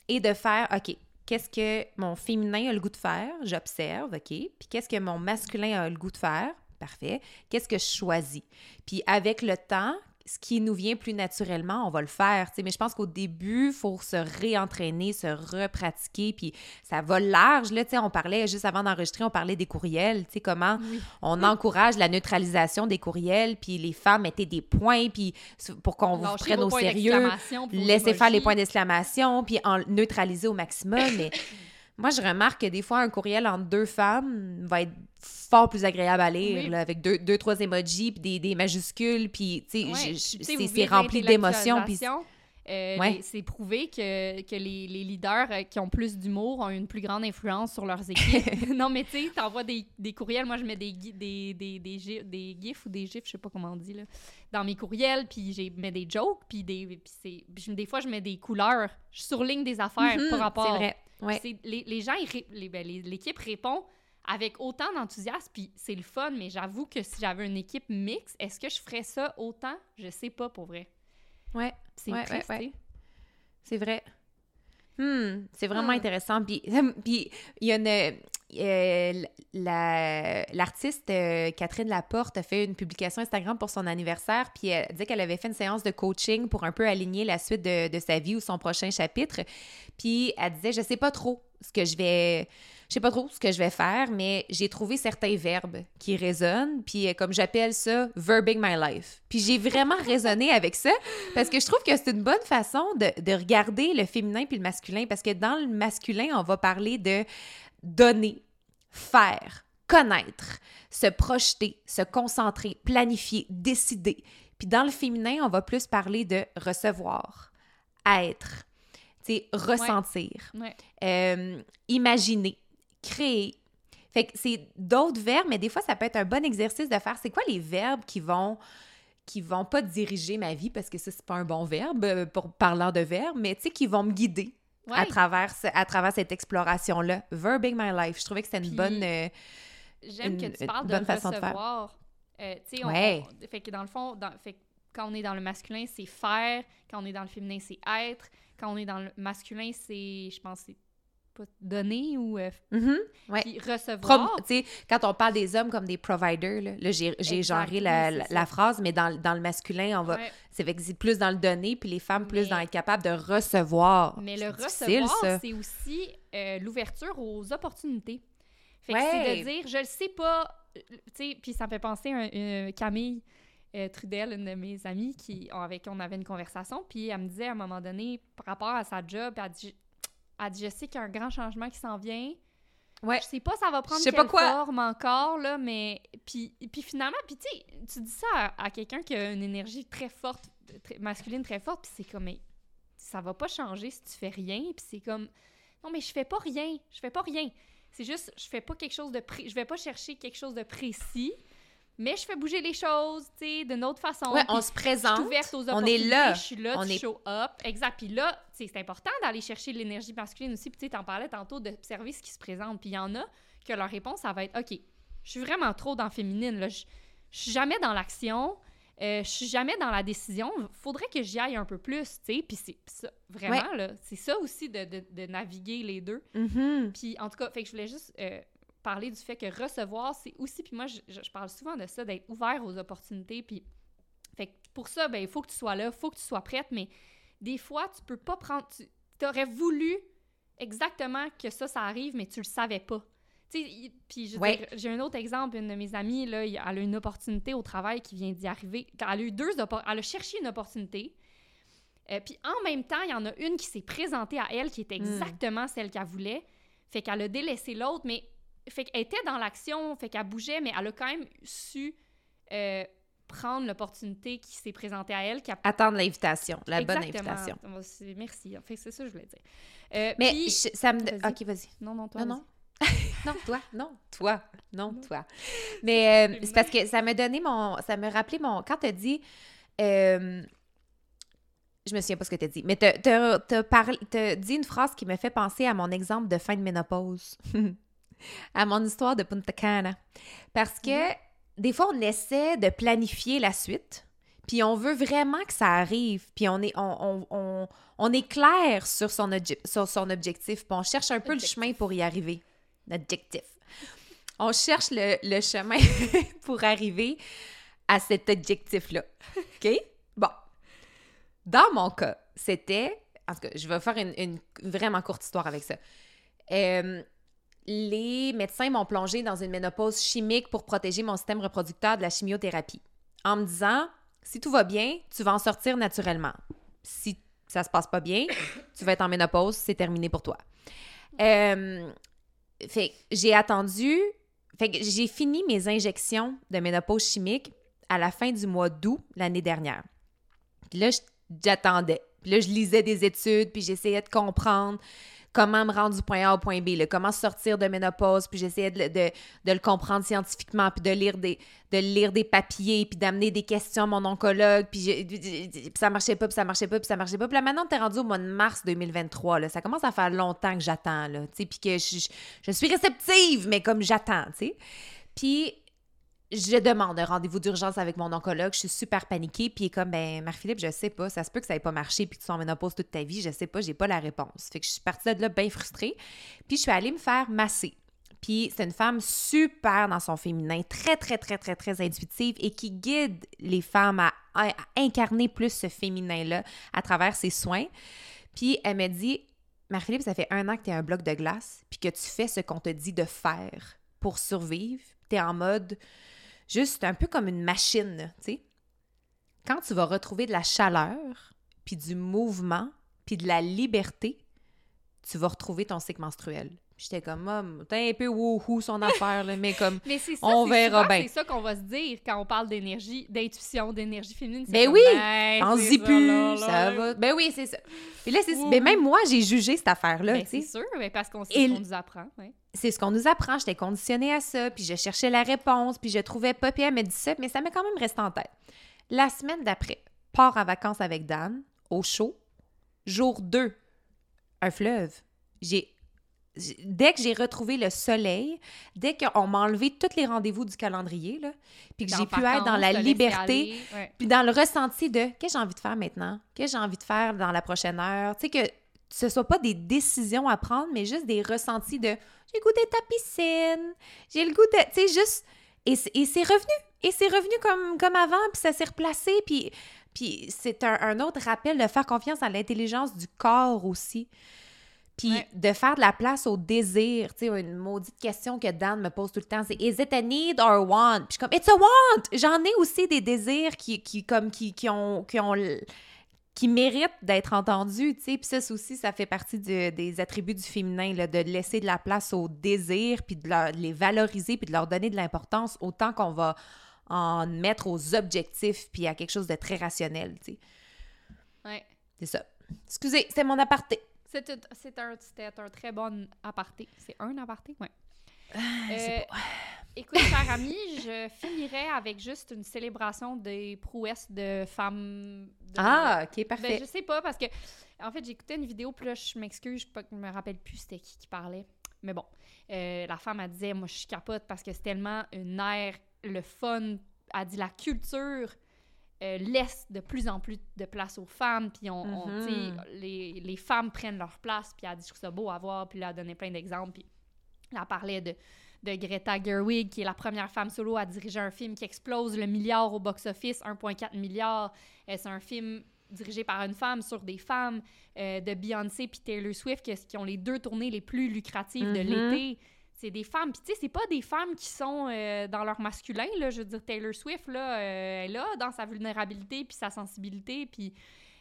et de faire, OK, qu'est-ce que mon féminin a le goût de faire? J'observe, OK. Puis qu'est-ce que mon masculin a le goût de faire? Parfait. Qu'est-ce que je choisis? Puis avec le temps, ce qui nous vient plus naturellement, on va le faire. Mais je pense qu'au début, il faut se réentraîner, se repratiquer. Puis ça va large. Là, on parlait, juste avant d'enregistrer, on parlait des courriels. tu sais, Comment Oui. on encourage la neutralisation des courriels. Puis les femmes mettaient des points puis pour qu'on vous prenne au sérieux. Laissez faire les points d'exclamation, puis en neutraliser au maximum. Mais [laughs] moi, je remarque que des fois, un courriel entre deux femmes va être fort plus agréable à lire, Oui. là, avec deux, deux, trois emojis, puis des, des majuscules, puis tu sais, c'est rempli d'émotions. L'intellectualisation. Euh, Ouais. C'est prouvé que, que les, les leaders euh, qui ont plus d'humour ont une plus grande influence sur leurs équipes. [laughs] non, mais tu sais, t'envoies des, des courriels. Moi, je mets des, des, des, des, gif, des gifs ou des gifs, je sais pas comment on dit, là, dans mes courriels, puis je mets des jokes, puis des, des fois, je mets des couleurs. Je surligne des affaires Mhm, par rapport. C'est vrai. Ouais. Les, les gens, les- ben, les- l'équipe répond avec autant d'enthousiasme, puis c'est le fun, mais j'avoue que si j'avais une équipe mixte, est-ce que je ferais ça autant? Je sais pas, pour vrai. Ouais. C'est Ouais, ouais. C'est vrai. Hmm, c'est vraiment Ah. intéressant. Puis [laughs] il y a une. Euh, la- L'artiste euh, Catherine Laporte a fait une publication Instagram pour son anniversaire, puis elle disait qu'elle avait fait une séance de coaching pour un peu aligner la suite de, de sa vie ou son prochain chapitre. Puis elle disait Je sais pas trop ce que je vais. Je sais pas trop ce que je vais faire, mais j'ai trouvé certains verbes qui résonnent, puis euh, comme j'appelle ça, verbing my life. Puis j'ai vraiment raisonné avec ça, parce que je trouve que c'est une bonne façon de, de regarder le féminin puis le masculin, parce que dans le masculin, on va parler de donner, faire, connaître, se projeter, se concentrer, planifier, décider. Puis dans le féminin, on va plus parler de recevoir, être, ressentir, Ouais. euh, imaginer, créer. Fait que c'est d'autres verbes, mais des fois, ça peut être un bon exercice de faire c'est quoi les verbes qui vont qui vont pas diriger ma vie parce que ça c'est pas un bon verbe euh, pour parlant de verbes, mais tu sais qui vont me guider à travers à travers cette exploration là. Verbing my life, je trouvais que c'était une Puis, bonne euh, J'aime que tu parles de bonne façon de faire. recevoir. Euh, tu sais, on- Ouais. on- fait que dans le fond, dans- fait que quand on est dans le masculin, c'est faire. Quand on est dans le féminin, c'est être. Quand on est dans le masculin, c'est, je pense, c'est pas, donner ou euh, Mhm, ouais. puis Prom- recevoir. sais, quand on parle des hommes comme des providers, là, là, j'ai genré la, la- phrase, mais dans, dans le masculin, on va. Ouais. C'est plus dans le donner, puis les femmes plus Mais- dans être capable de recevoir. Mais le recevoir, c'est aussi euh, l'ouverture aux opportunités. Fait que Ouais. c'est de dire, je le sais pas, euh, puis ça me fait penser à un- une Camille euh, Trudel, une de mes amies, qui, avec qui on avait une conversation, puis elle me disait à un moment donné, par rapport à sa job, elle dit, elle dit je sais qu'il y a un grand changement qui s'en vient. Ouais. Je sais pas ça va prendre quelle pas quoi. forme encore, là, mais... Puis, puis finalement, puis tu dis ça à, à quelqu'un qui a une énergie très forte, très masculine très forte, puis c'est comme, mais ça va pas changer si tu fais rien, puis c'est comme, non, mais je fais pas rien, je fais pas rien. C'est juste, je fais pas quelque chose de... pré- Je vais pas chercher quelque chose de précis, mais je fais bouger les choses, tu sais, d'une autre façon. Ouais, on se je présente. suis ouverte aux on est opportunités, là. je suis là, On tu est- show up. Exact. Puis là, tu sais, c'est important d'aller chercher de l'énergie masculine aussi. Puis tu sais, t'en parlais tantôt d'observer ce qui se présente. Puis il y en a que leur réponse, ça va être OK, je suis vraiment trop dans le féminine. Là. Je, je suis jamais dans l'action. euh, je suis jamais dans la décision. Faudrait que j'y aille un peu plus, tu sais. Puis c'est ça, vraiment, là, c'est ça aussi de, de- de naviguer les deux. Mhm. Puis en tout cas, fait que je voulais juste euh, parler du fait que recevoir, c'est aussi, puis moi, je, je- parle souvent de ça, d'être ouvert aux opportunités. Puis fait que pour ça, ben il faut que tu sois là, il faut que tu sois prête, mais des fois, tu peux pas prendre. Tu aurais voulu exactement que ça, ça arrive, mais tu le savais pas. Tu puis Ouais. j'ai un autre exemple, une de mes amies, là, elle a une opportunité au travail qui vient d'y arriver. Elle a eu deux elle a cherché une opportunité. Euh, puis en même temps, il y en a une qui s'est présentée à elle qui était exactement celle qu'elle voulait. Fait qu'elle a délaissé l'autre, mais fait qu'elle était dans l'action, fait qu'elle bougeait, mais elle a quand même su euh, prendre l'opportunité qui s'est présentée à elle. Qui a... Attendre l'invitation, la bonne invitation. Merci. En fait, c'est ça que je voulais dire. Euh, Mais puis- je- ça me. Ok, vas-y. Non, non, toi. Non, non. non, toi, [laughs] non, toi, non, toi. [laughs] Mais euh, c'est parce que ça m'a donné mon. Ça me rappelait mon. Quand t'as dit. euh, je me souviens pas ce que t'as dit, mais t'as, t'as, t'as parlé- t'as dit une phrase qui me fait penser à mon exemple de fin de ménopause. [laughs] à mon histoire de Punta Cana. Parce que des fois, on essaie de planifier la suite, puis on veut vraiment que ça arrive, puis on est, on, on, on, on est clair sur son, obje- sur son objectif, puis on cherche un peu Objectif. le chemin pour y arriver. L'objectif. On cherche le, le chemin [laughs] pour arriver à cet objectif-là. OK? Bon. Dans mon cas, c'était. En tout cas, je vais faire une, une vraiment courte histoire avec ça. Euh, les médecins m'ont plongé dans une ménopause chimique pour protéger mon système reproducteur de la chimiothérapie. En me disant, si tout va bien, tu vas en sortir naturellement. Si ça se passe pas bien, [coughs] tu vas être en ménopause, c'est terminé pour toi. Euh, j'ai attendu, j'ai fini mes injections de ménopause chimique à la fin du mois d'août l'année dernière. Là, j'attendais. Là, je lisais des études, puis j'essayais de comprendre comment me rendre du point A au point B, là, comment sortir de ménopause, puis j'essayais de, de- de le comprendre scientifiquement, puis de lire des, de lire des papiers, puis d'amener des questions à mon oncologue, puis, j'ai- puis ça marchait pas, puis ça marchait pas, puis ça marchait pas. Puis là, maintenant, t'es rendu au mois de mars 2023, là. Ça commence à faire longtemps que j'attends, là, puis que je, je- je suis réceptive, mais comme j'attends, tu sais. Puis je demande un rendez-vous d'urgence avec mon oncologue. Je suis super paniquée. Puis il est comme, ben, Marie-Philippe, je sais pas. Ça se peut que ça ait pas marché puis que tu sois en ménopause toute ta vie. Je sais pas, j'ai pas la réponse. Fait que je suis partie de là bien frustrée. Puis je suis allée me faire masser. Puis c'est une femme super dans son féminin, très, très, très, très, très intuitive et qui guide les femmes à, incarner plus ce féminin-là à travers ses soins. Puis elle me dit, Marie-Philippe, ça fait un an que tu es un bloc de glace puis que tu fais ce qu'on te dit de faire pour survivre. Tu es en mode juste un peu comme une machine, tu sais. Quand tu vas retrouver de la chaleur, puis du mouvement, puis de la liberté, tu vas retrouver ton cycle menstruel. Puis J'étais comme, oh, t'es un peu wouhou son affaire, là, mais comme, [laughs] Mais ça, On verra bien. C'est ça qu'on va se dire quand on parle d'énergie, d'intuition, d'énergie féminine. Ben oui, se dit ça, va. Ben oui, c'est ça. Et là, c'est, ben même moi, j'ai jugé cette affaire-là, Ben, c'est sûr, mais parce qu'on sait ce qu'on nous apprend. ouais. c'est ce qu'on nous apprend. J'étais conditionnée à ça, puis je cherchais la réponse, puis je trouvais pas, puis elle dit ça, mais ça m'est quand même resté en tête. La semaine d'après, part en vacances avec Dan, au chaud. Jour 2, un fleuve. J'ai- Dès que j'ai retrouvé le soleil, dès qu'on m'a enlevé tous les rendez-vous du calendrier, là, puis que j'ai pu être dans la liberté, ouais. puis dans le ressenti de qu'est-ce que j'ai envie de faire maintenant, qu'est-ce que j'ai envie de faire dans la prochaine heure, tu sais que ce soit pas des décisions à prendre, mais juste des ressentis de j'ai le goût d'être à piscine, j'ai le goût de. Tu sais, juste. Et, c'est revenu. Et c'est revenu comme, comme avant, puis ça s'est replacé, puis, puis c'est un, autre rappel de faire confiance à l'intelligence du corps aussi. Puis de faire de la place au désir. Tu sais, une maudite question que Dan me pose tout le temps, c'est Is it a need or a want? Puis je suis comme It's a want! J'en ai aussi des désirs qui, qui comme, qui, qui ont, qui ont qui méritent d'être entendus, tu sais. Puis ça aussi, ça fait partie des attributs du féminin, là, de laisser de la place au désir, puis de, les valoriser, puis de leur donner de l'importance autant qu'on va en mettre aux objectifs, puis à quelque chose de très rationnel, tu sais. Ouais. C'est ça. Excusez, c'est mon aparté. C'était un, un très bon aparté. C'est un aparté? Ouais. Ah, euh, écoute, cher ami, je finirai avec juste une célébration des prouesses de femmes. ah, ok, ben, parfait. je sais pas, parce que, en fait, j'écoutais une vidéo, puis là, je m'excuse, je me rappelle plus c'était qui qui parlait. Mais bon, euh, la femme, elle disait, moi, je capote parce que c'est tellement une ère, le fun, elle dit la culture. Euh, laisse de plus en plus de place aux femmes, puis on, mm-hmm. les, les, femmes prennent leur place, puis elle dit, je trouve ça beau à voir, puis elle a donné plein d'exemples, puis elle parlait de, de Greta Gerwig, qui est la première femme solo à diriger un film qui explose le milliard au box-office, 1,4 milliard. Euh, c'est un film dirigé par une femme sur des femmes, euh, de Beyoncé puis Taylor Swift, qui, ont les deux tournées les plus lucratives de mm-hmm. l'été. C'est des femmes, puis tu sais, c'est pas des femmes qui sont euh, dans leur masculin, là. Je veux dire, Taylor Swift, là, elle est là dans sa vulnérabilité puis sa sensibilité, puis...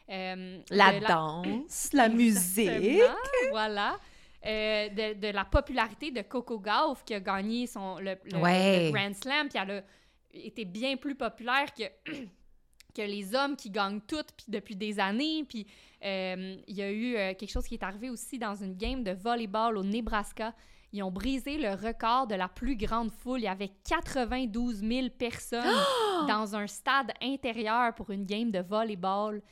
la danse, [laughs] la musique. Voilà. Euh, de, la popularité de Coco Gauff qui a gagné son, le, Grand Slam, puis elle a été bien plus populaire que, [clears throat] que les hommes qui gagnent toutes puis depuis des années. Puis euh, il y a eu euh, quelque chose qui est arrivé aussi dans une game de volleyball au Nebraska. Ils ont brisé le record de la plus grande foule. Il y avait 92 000 personnes [gasps] dans un stade intérieur pour une game de volleyball.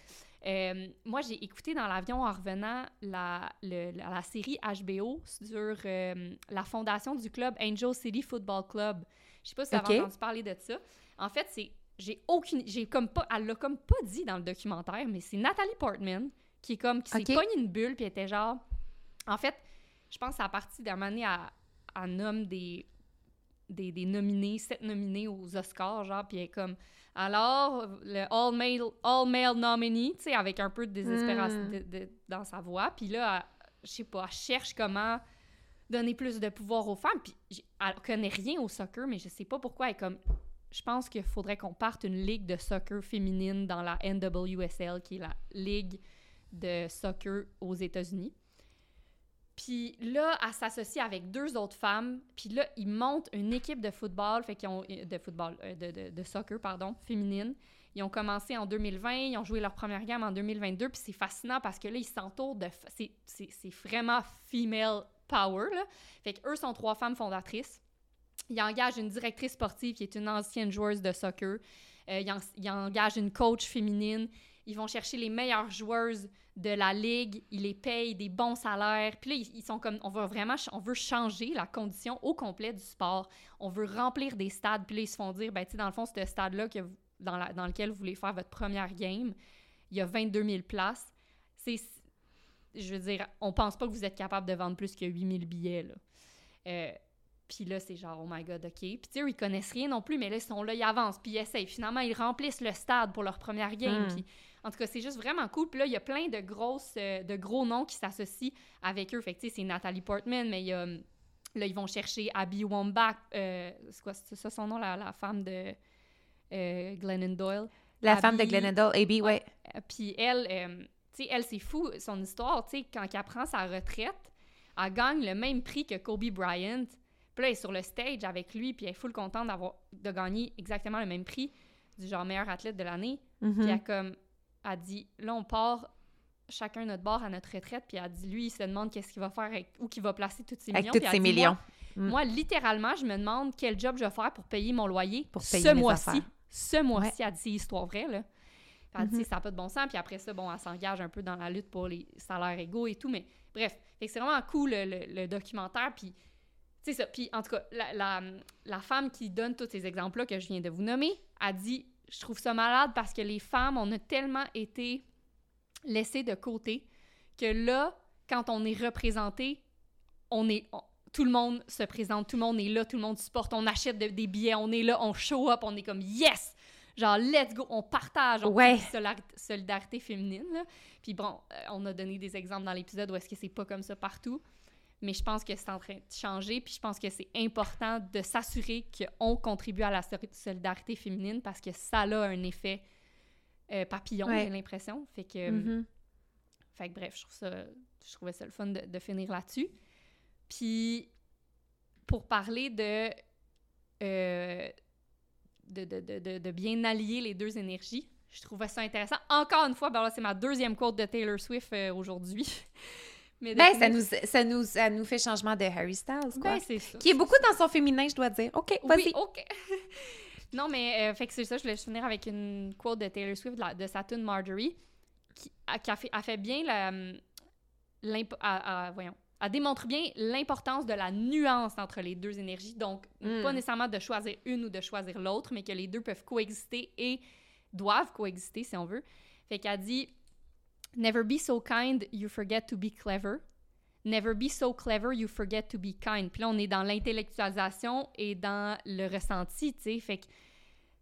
Euh, moi, j'ai écouté dans l'avion en revenant la, la série HBO sur euh, la fondation du club Angel City Football Club. Je sais pas si tu as entendu parler de ça. En fait, c'est j'ai aucune j'ai comme pas elle l'a comme pas dit dans le documentaire, mais c'est Natalie Portman qui est comme qui s'est okay. une bulle puis était genre en fait, je pense que c'est à partir d'un moment donné à, à nomme des, des, des nominés, sept nominés aux Oscars genre puis elle est comme alors, le all-male all male nominee, tu sais, avec un peu de désespération hmm. dans sa voix. Puis là, je sais pas, elle cherche comment donner plus de pouvoir aux femmes. Puis elle connaît rien au soccer, mais je sais pas pourquoi elle est comme... Je pense qu'il faudrait qu'on parte une ligue de soccer féminine dans la NWSL, qui est la ligue de soccer aux États-Unis. Puis là, elle s'associe avec deux autres femmes. Puis là, ils montent une équipe de football, fait qu'ils ont euh, de football, euh, de, de, soccer, pardon, féminine. Ils ont commencé en 2020, ils ont joué leur première gamme en 2022, puis c'est fascinant parce que là, ils s'entourent de... C'est vraiment female power, là. Fait qu'eux sont trois femmes fondatrices. Ils engagent une directrice sportive qui est une ancienne joueuse de soccer. Euh, ils engagent une coach féminine. Ils vont chercher les meilleures joueuses de la ligue, ils les payent des bons salaires. Puis là, ils, sont comme, on veut vraiment, on veut changer la condition au complet du sport. On veut remplir des stades. Puis là, ils se font dire, ben, tu sais, dans le fond, ce stade-là dans, dans lequel vous voulez faire votre première game, il y a 22 000 places. C'est, je veux dire, on pense pas que vous êtes capable de vendre plus que 8 000 billets, là. Euh, puis là, c'est genre, oh my god, OK. Puis tu sais, ils connaissent rien non plus, mais là, ils sont là, ils avancent, puis ils essayent. Finalement, ils remplissent le stade pour leur première game. Hmm. Puis en tout cas, c'est juste vraiment cool. Puis là, il y a plein de grosses, euh, de gros noms qui s'associent avec eux. Fait que, tu sais, c'est Nathalie Portman, mais il y a... Là, ils vont chercher Abby Wambach. Euh, c'est quoi, c'est ça son nom, la, femme de euh, Glennon Doyle? La femme de Glennon Doyle, Abby, ouais. Puis elle, tu sais, elle, c'est fou, son histoire, tu sais, quand elle prend sa retraite, elle gagne le même prix que Kobe Bryant. Puis là, elle est sur le stage avec lui, puis elle est full contente d'avoir de gagner exactement le même prix du genre meilleur athlète de l'année. Puis elle mm-hmm. comme a dit là, on part chacun notre bord à notre retraite, puis elle dit lui, il se demande qu'est-ce qu'il va faire, avec, où qu'il va placer tous ses millions. Avec tous ses millions. Mm. Moi, littéralement, je me demande quel job je vais faire pour payer mon loyer pour payer ce mois-ci. Ce mois-ci, elle dit c'est histoire vraie, là. elle dit mm-hmm. ça n'a pas de bon sens, puis après ça, bon, elle s'engage un peu dans la lutte pour les salaires égaux et tout, mais bref, c'est vraiment cool le, documentaire, puis c'est ça. Puis en tout cas, la, la, la femme qui donne tous ces exemples-là que je viens de vous nommer a dit je trouve ça malade parce que les femmes, on a tellement été laissées de côté que là, quand on est représenté, on est on- tout le monde se présente, tout le monde est là, tout le monde supporte, on achète de- des billets, on est là, on show up, on est comme yes, genre let's go, on partage, on Ouais. solidarité féminine. Là. Puis bon, euh, on a donné des exemples dans l'épisode où est-ce que c'est pas comme ça partout, mais je pense que c'est en train de changer, puis je pense que c'est important de s'assurer qu'on contribue à la so- solidarité féminine parce que ça a un effet euh, papillon, Ouais. j'ai l'impression. Fait que, Mhm. fait que bref, je, trouve ça, je trouvais ça le fun de, de finir là-dessus. Puis, pour parler de, euh, de, de, de, de- bien allier les deux énergies, je trouvais ça intéressant. Encore une fois, ben c'est ma deuxième quote de Taylor Swift euh, aujourd'hui. [laughs] Mais Ben, ça nous, ça, nous, ça nous fait changement de Harry Styles, quoi. Ben, c'est ça. qui est beaucoup dans son féminin, je dois dire. OK, vas-y. Oui, OK. [laughs] non, mais euh, fait que c'est ça, je voulais finir avec une quote de Taylor Swift de, la- de sa tune Marjorie, qui, a, qui a fait, a fait bien la. a- a- voyons. Elle démontre bien l'importance de la nuance entre les deux énergies. Donc, Mm. pas nécessairement de choisir une ou de choisir l'autre, mais que les deux peuvent coexister et doivent coexister, si on veut. Fait qu'elle dit Never be so kind, you forget to be clever. Never be so clever, you forget to be kind. Puis là, on est dans l'intellectualisation et dans le ressenti, tu sais. Fait que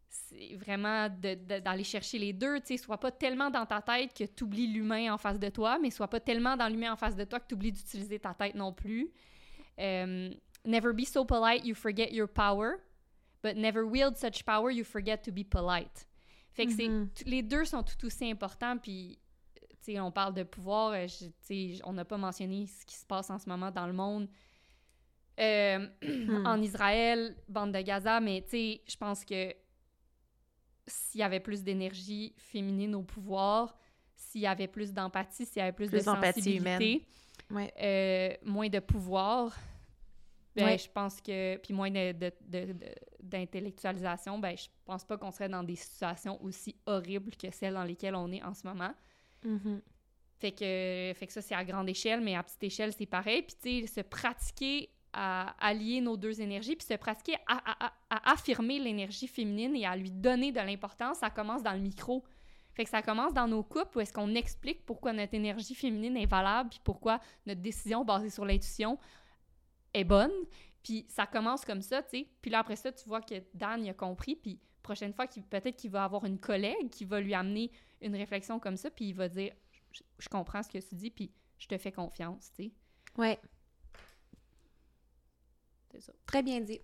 c'est vraiment d'aller chercher les deux, tu sais. Sois pas tellement dans ta tête que tu oublies l'humain en face de toi, mais sois pas tellement dans l'humain en face de toi que tu oublies d'utiliser ta tête non plus. Euh, never be so polite, you forget your power. But never wield such power, you forget to be polite. Fait que Mhm. c'est... Les deux sont tout aussi importants, puis tu sais, on parle de pouvoir, euh, je- on n'a pas mentionné ce qui se passe en ce moment dans le monde. Euh, [clears throat] Hmm. En Israël, bande de Gaza, mais je pense que s'il y avait plus d'énergie féminine au pouvoir, s'il y avait plus d'empathie, s'il y avait plus, Plus de sensibilité, Ouais. euh, moins de pouvoir, ben, Ouais. je pense que, puis moins de- de- de- de- d'intellectualisation, ben, je pense pas qu'on serait dans des situations aussi horribles que celles dans lesquelles on est en ce moment. Mhm. Fait que, fait que ça, c'est à grande échelle, mais à petite échelle, c'est pareil. Puis, tu sais, se pratiquer à allier nos deux énergies, puis se pratiquer à, affirmer l'énergie féminine et à lui donner de l'importance, ça commence dans le micro. Fait que ça commence dans nos couples où est-ce qu'on explique pourquoi notre énergie féminine est valable, puis pourquoi notre décision basée sur l'intuition est bonne. Puis ça commence comme ça, tu sais. Puis là, après ça, tu vois que Dan, il a compris, puis prochaine fois, peut-être qu'il va avoir une collègue qui va lui amener une réflexion comme ça, puis il va dire je, je comprends ce que tu dis, puis je te fais confiance, tu sais. Ouais, C'est ça. très bien dit.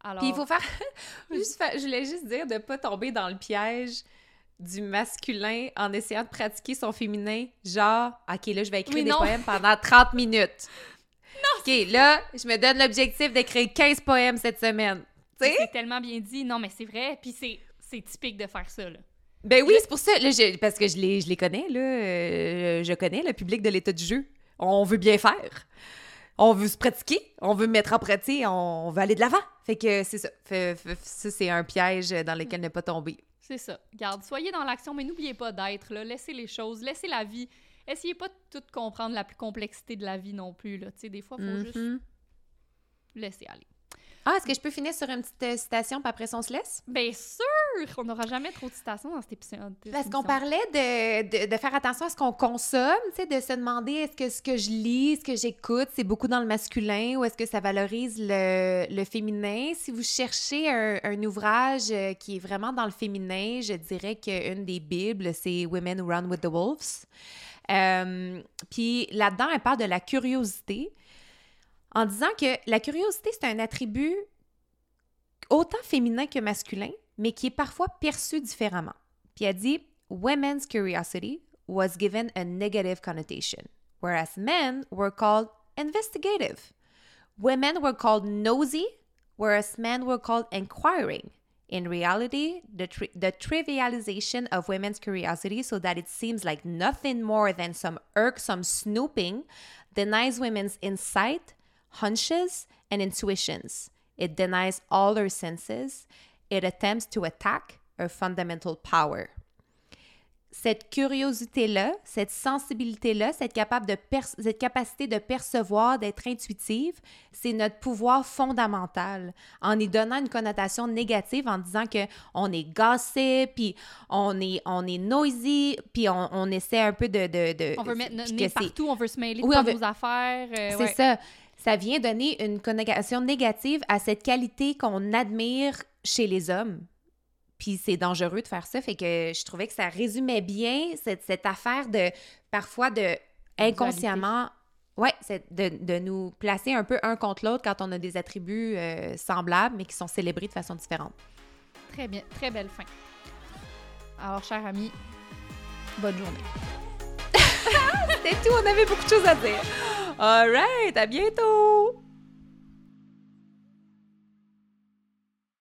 Alors, Puis il faut faire... [laughs] [laughs] juste Je voulais juste dire de pas tomber dans le piège du masculin en essayant de pratiquer son féminin. Genre, OK, là, je vais écrire Oui, des non. poèmes pendant 30 minutes. [laughs] OK, là, je me donne l'objectif d'écrire 15 poèmes cette semaine. C'est tellement bien dit. Non, mais c'est vrai, puis c'est, c'est typique de faire ça, là. Ben oui, c'est pour ça, là, je- parce que je les, je les connais, là. euh, je connais le public de l'état du jeu. On veut bien faire. On veut se pratiquer. On veut mettre en pratique. On veut aller de l'avant. Fait que c'est ça. Fait- fait- ça, c'est un piège dans lequel ne pas tomber. C'est ça. Garde, soyez dans l'action, mais n'oubliez pas d'être, là. Laissez les choses, laissez la vie. Essayez pas de tout comprendre la plus complexité de la vie non plus, là. Tu sais, des fois, il faut juste Mhm. laisser aller. Ah, est-ce que je peux finir sur une petite euh, citation, puis après on se laisse? Bien sûr! On n'aura jamais trop de citations dans cet épisode. Parce qu'on parlait de, de, de faire attention à ce qu'on consomme, tu sais, de se demander est-ce que ce que je lis, ce que j'écoute, c'est beaucoup dans le masculin ou est-ce que ça valorise le, le féminin? Si vous cherchez un, un ouvrage euh, qui est vraiment dans le féminin, je dirais qu'une des Bibles, c'est Women Who Run with the Wolves. Euh, Puis là-dedans, elle parle de la curiosité en disant que la curiosité, c'est un attribut autant féminin que masculin, mais qui est parfois perçu différemment. Puis elle dit Women's curiosity was given a negative connotation, whereas men were called investigative. Women were called nosy, whereas men were called inquiring. In reality, the, tri- the trivialization of women's curiosity so that it seems like nothing more than some irksome snooping denies women's insight, hunches, and intuitions. It denies all her senses. It attempts to attack her fundamental power. cette curiosité-là, cette sensibilité-là, cette, capacité de percevoir, d'être intuitive, c'est notre pouvoir fondamental. En y donnant une connotation négative, en disant que on est gassé, puis on est, on est noisy, puis on, on essaie un peu de... de, de on veut mettre notre nez partout, on veut se mêler de nos affaires. Euh, c'est ça. Ça vient donner une connotation négative à cette qualité qu'on admire chez les hommes. Puis c'est dangereux de faire ça. Fait que je trouvais que ça résumait bien cette, cette affaire de parfois de inconsciemment. Ouais, c'est de, de, nous placer un peu un contre l'autre quand on a des attributs euh, semblables, mais qui sont célébrés de façon différente. Très bien, très belle fin. Alors, cher ami, bonne journée. [laughs] C'était tout, on avait beaucoup de choses à dire. All right, à bientôt!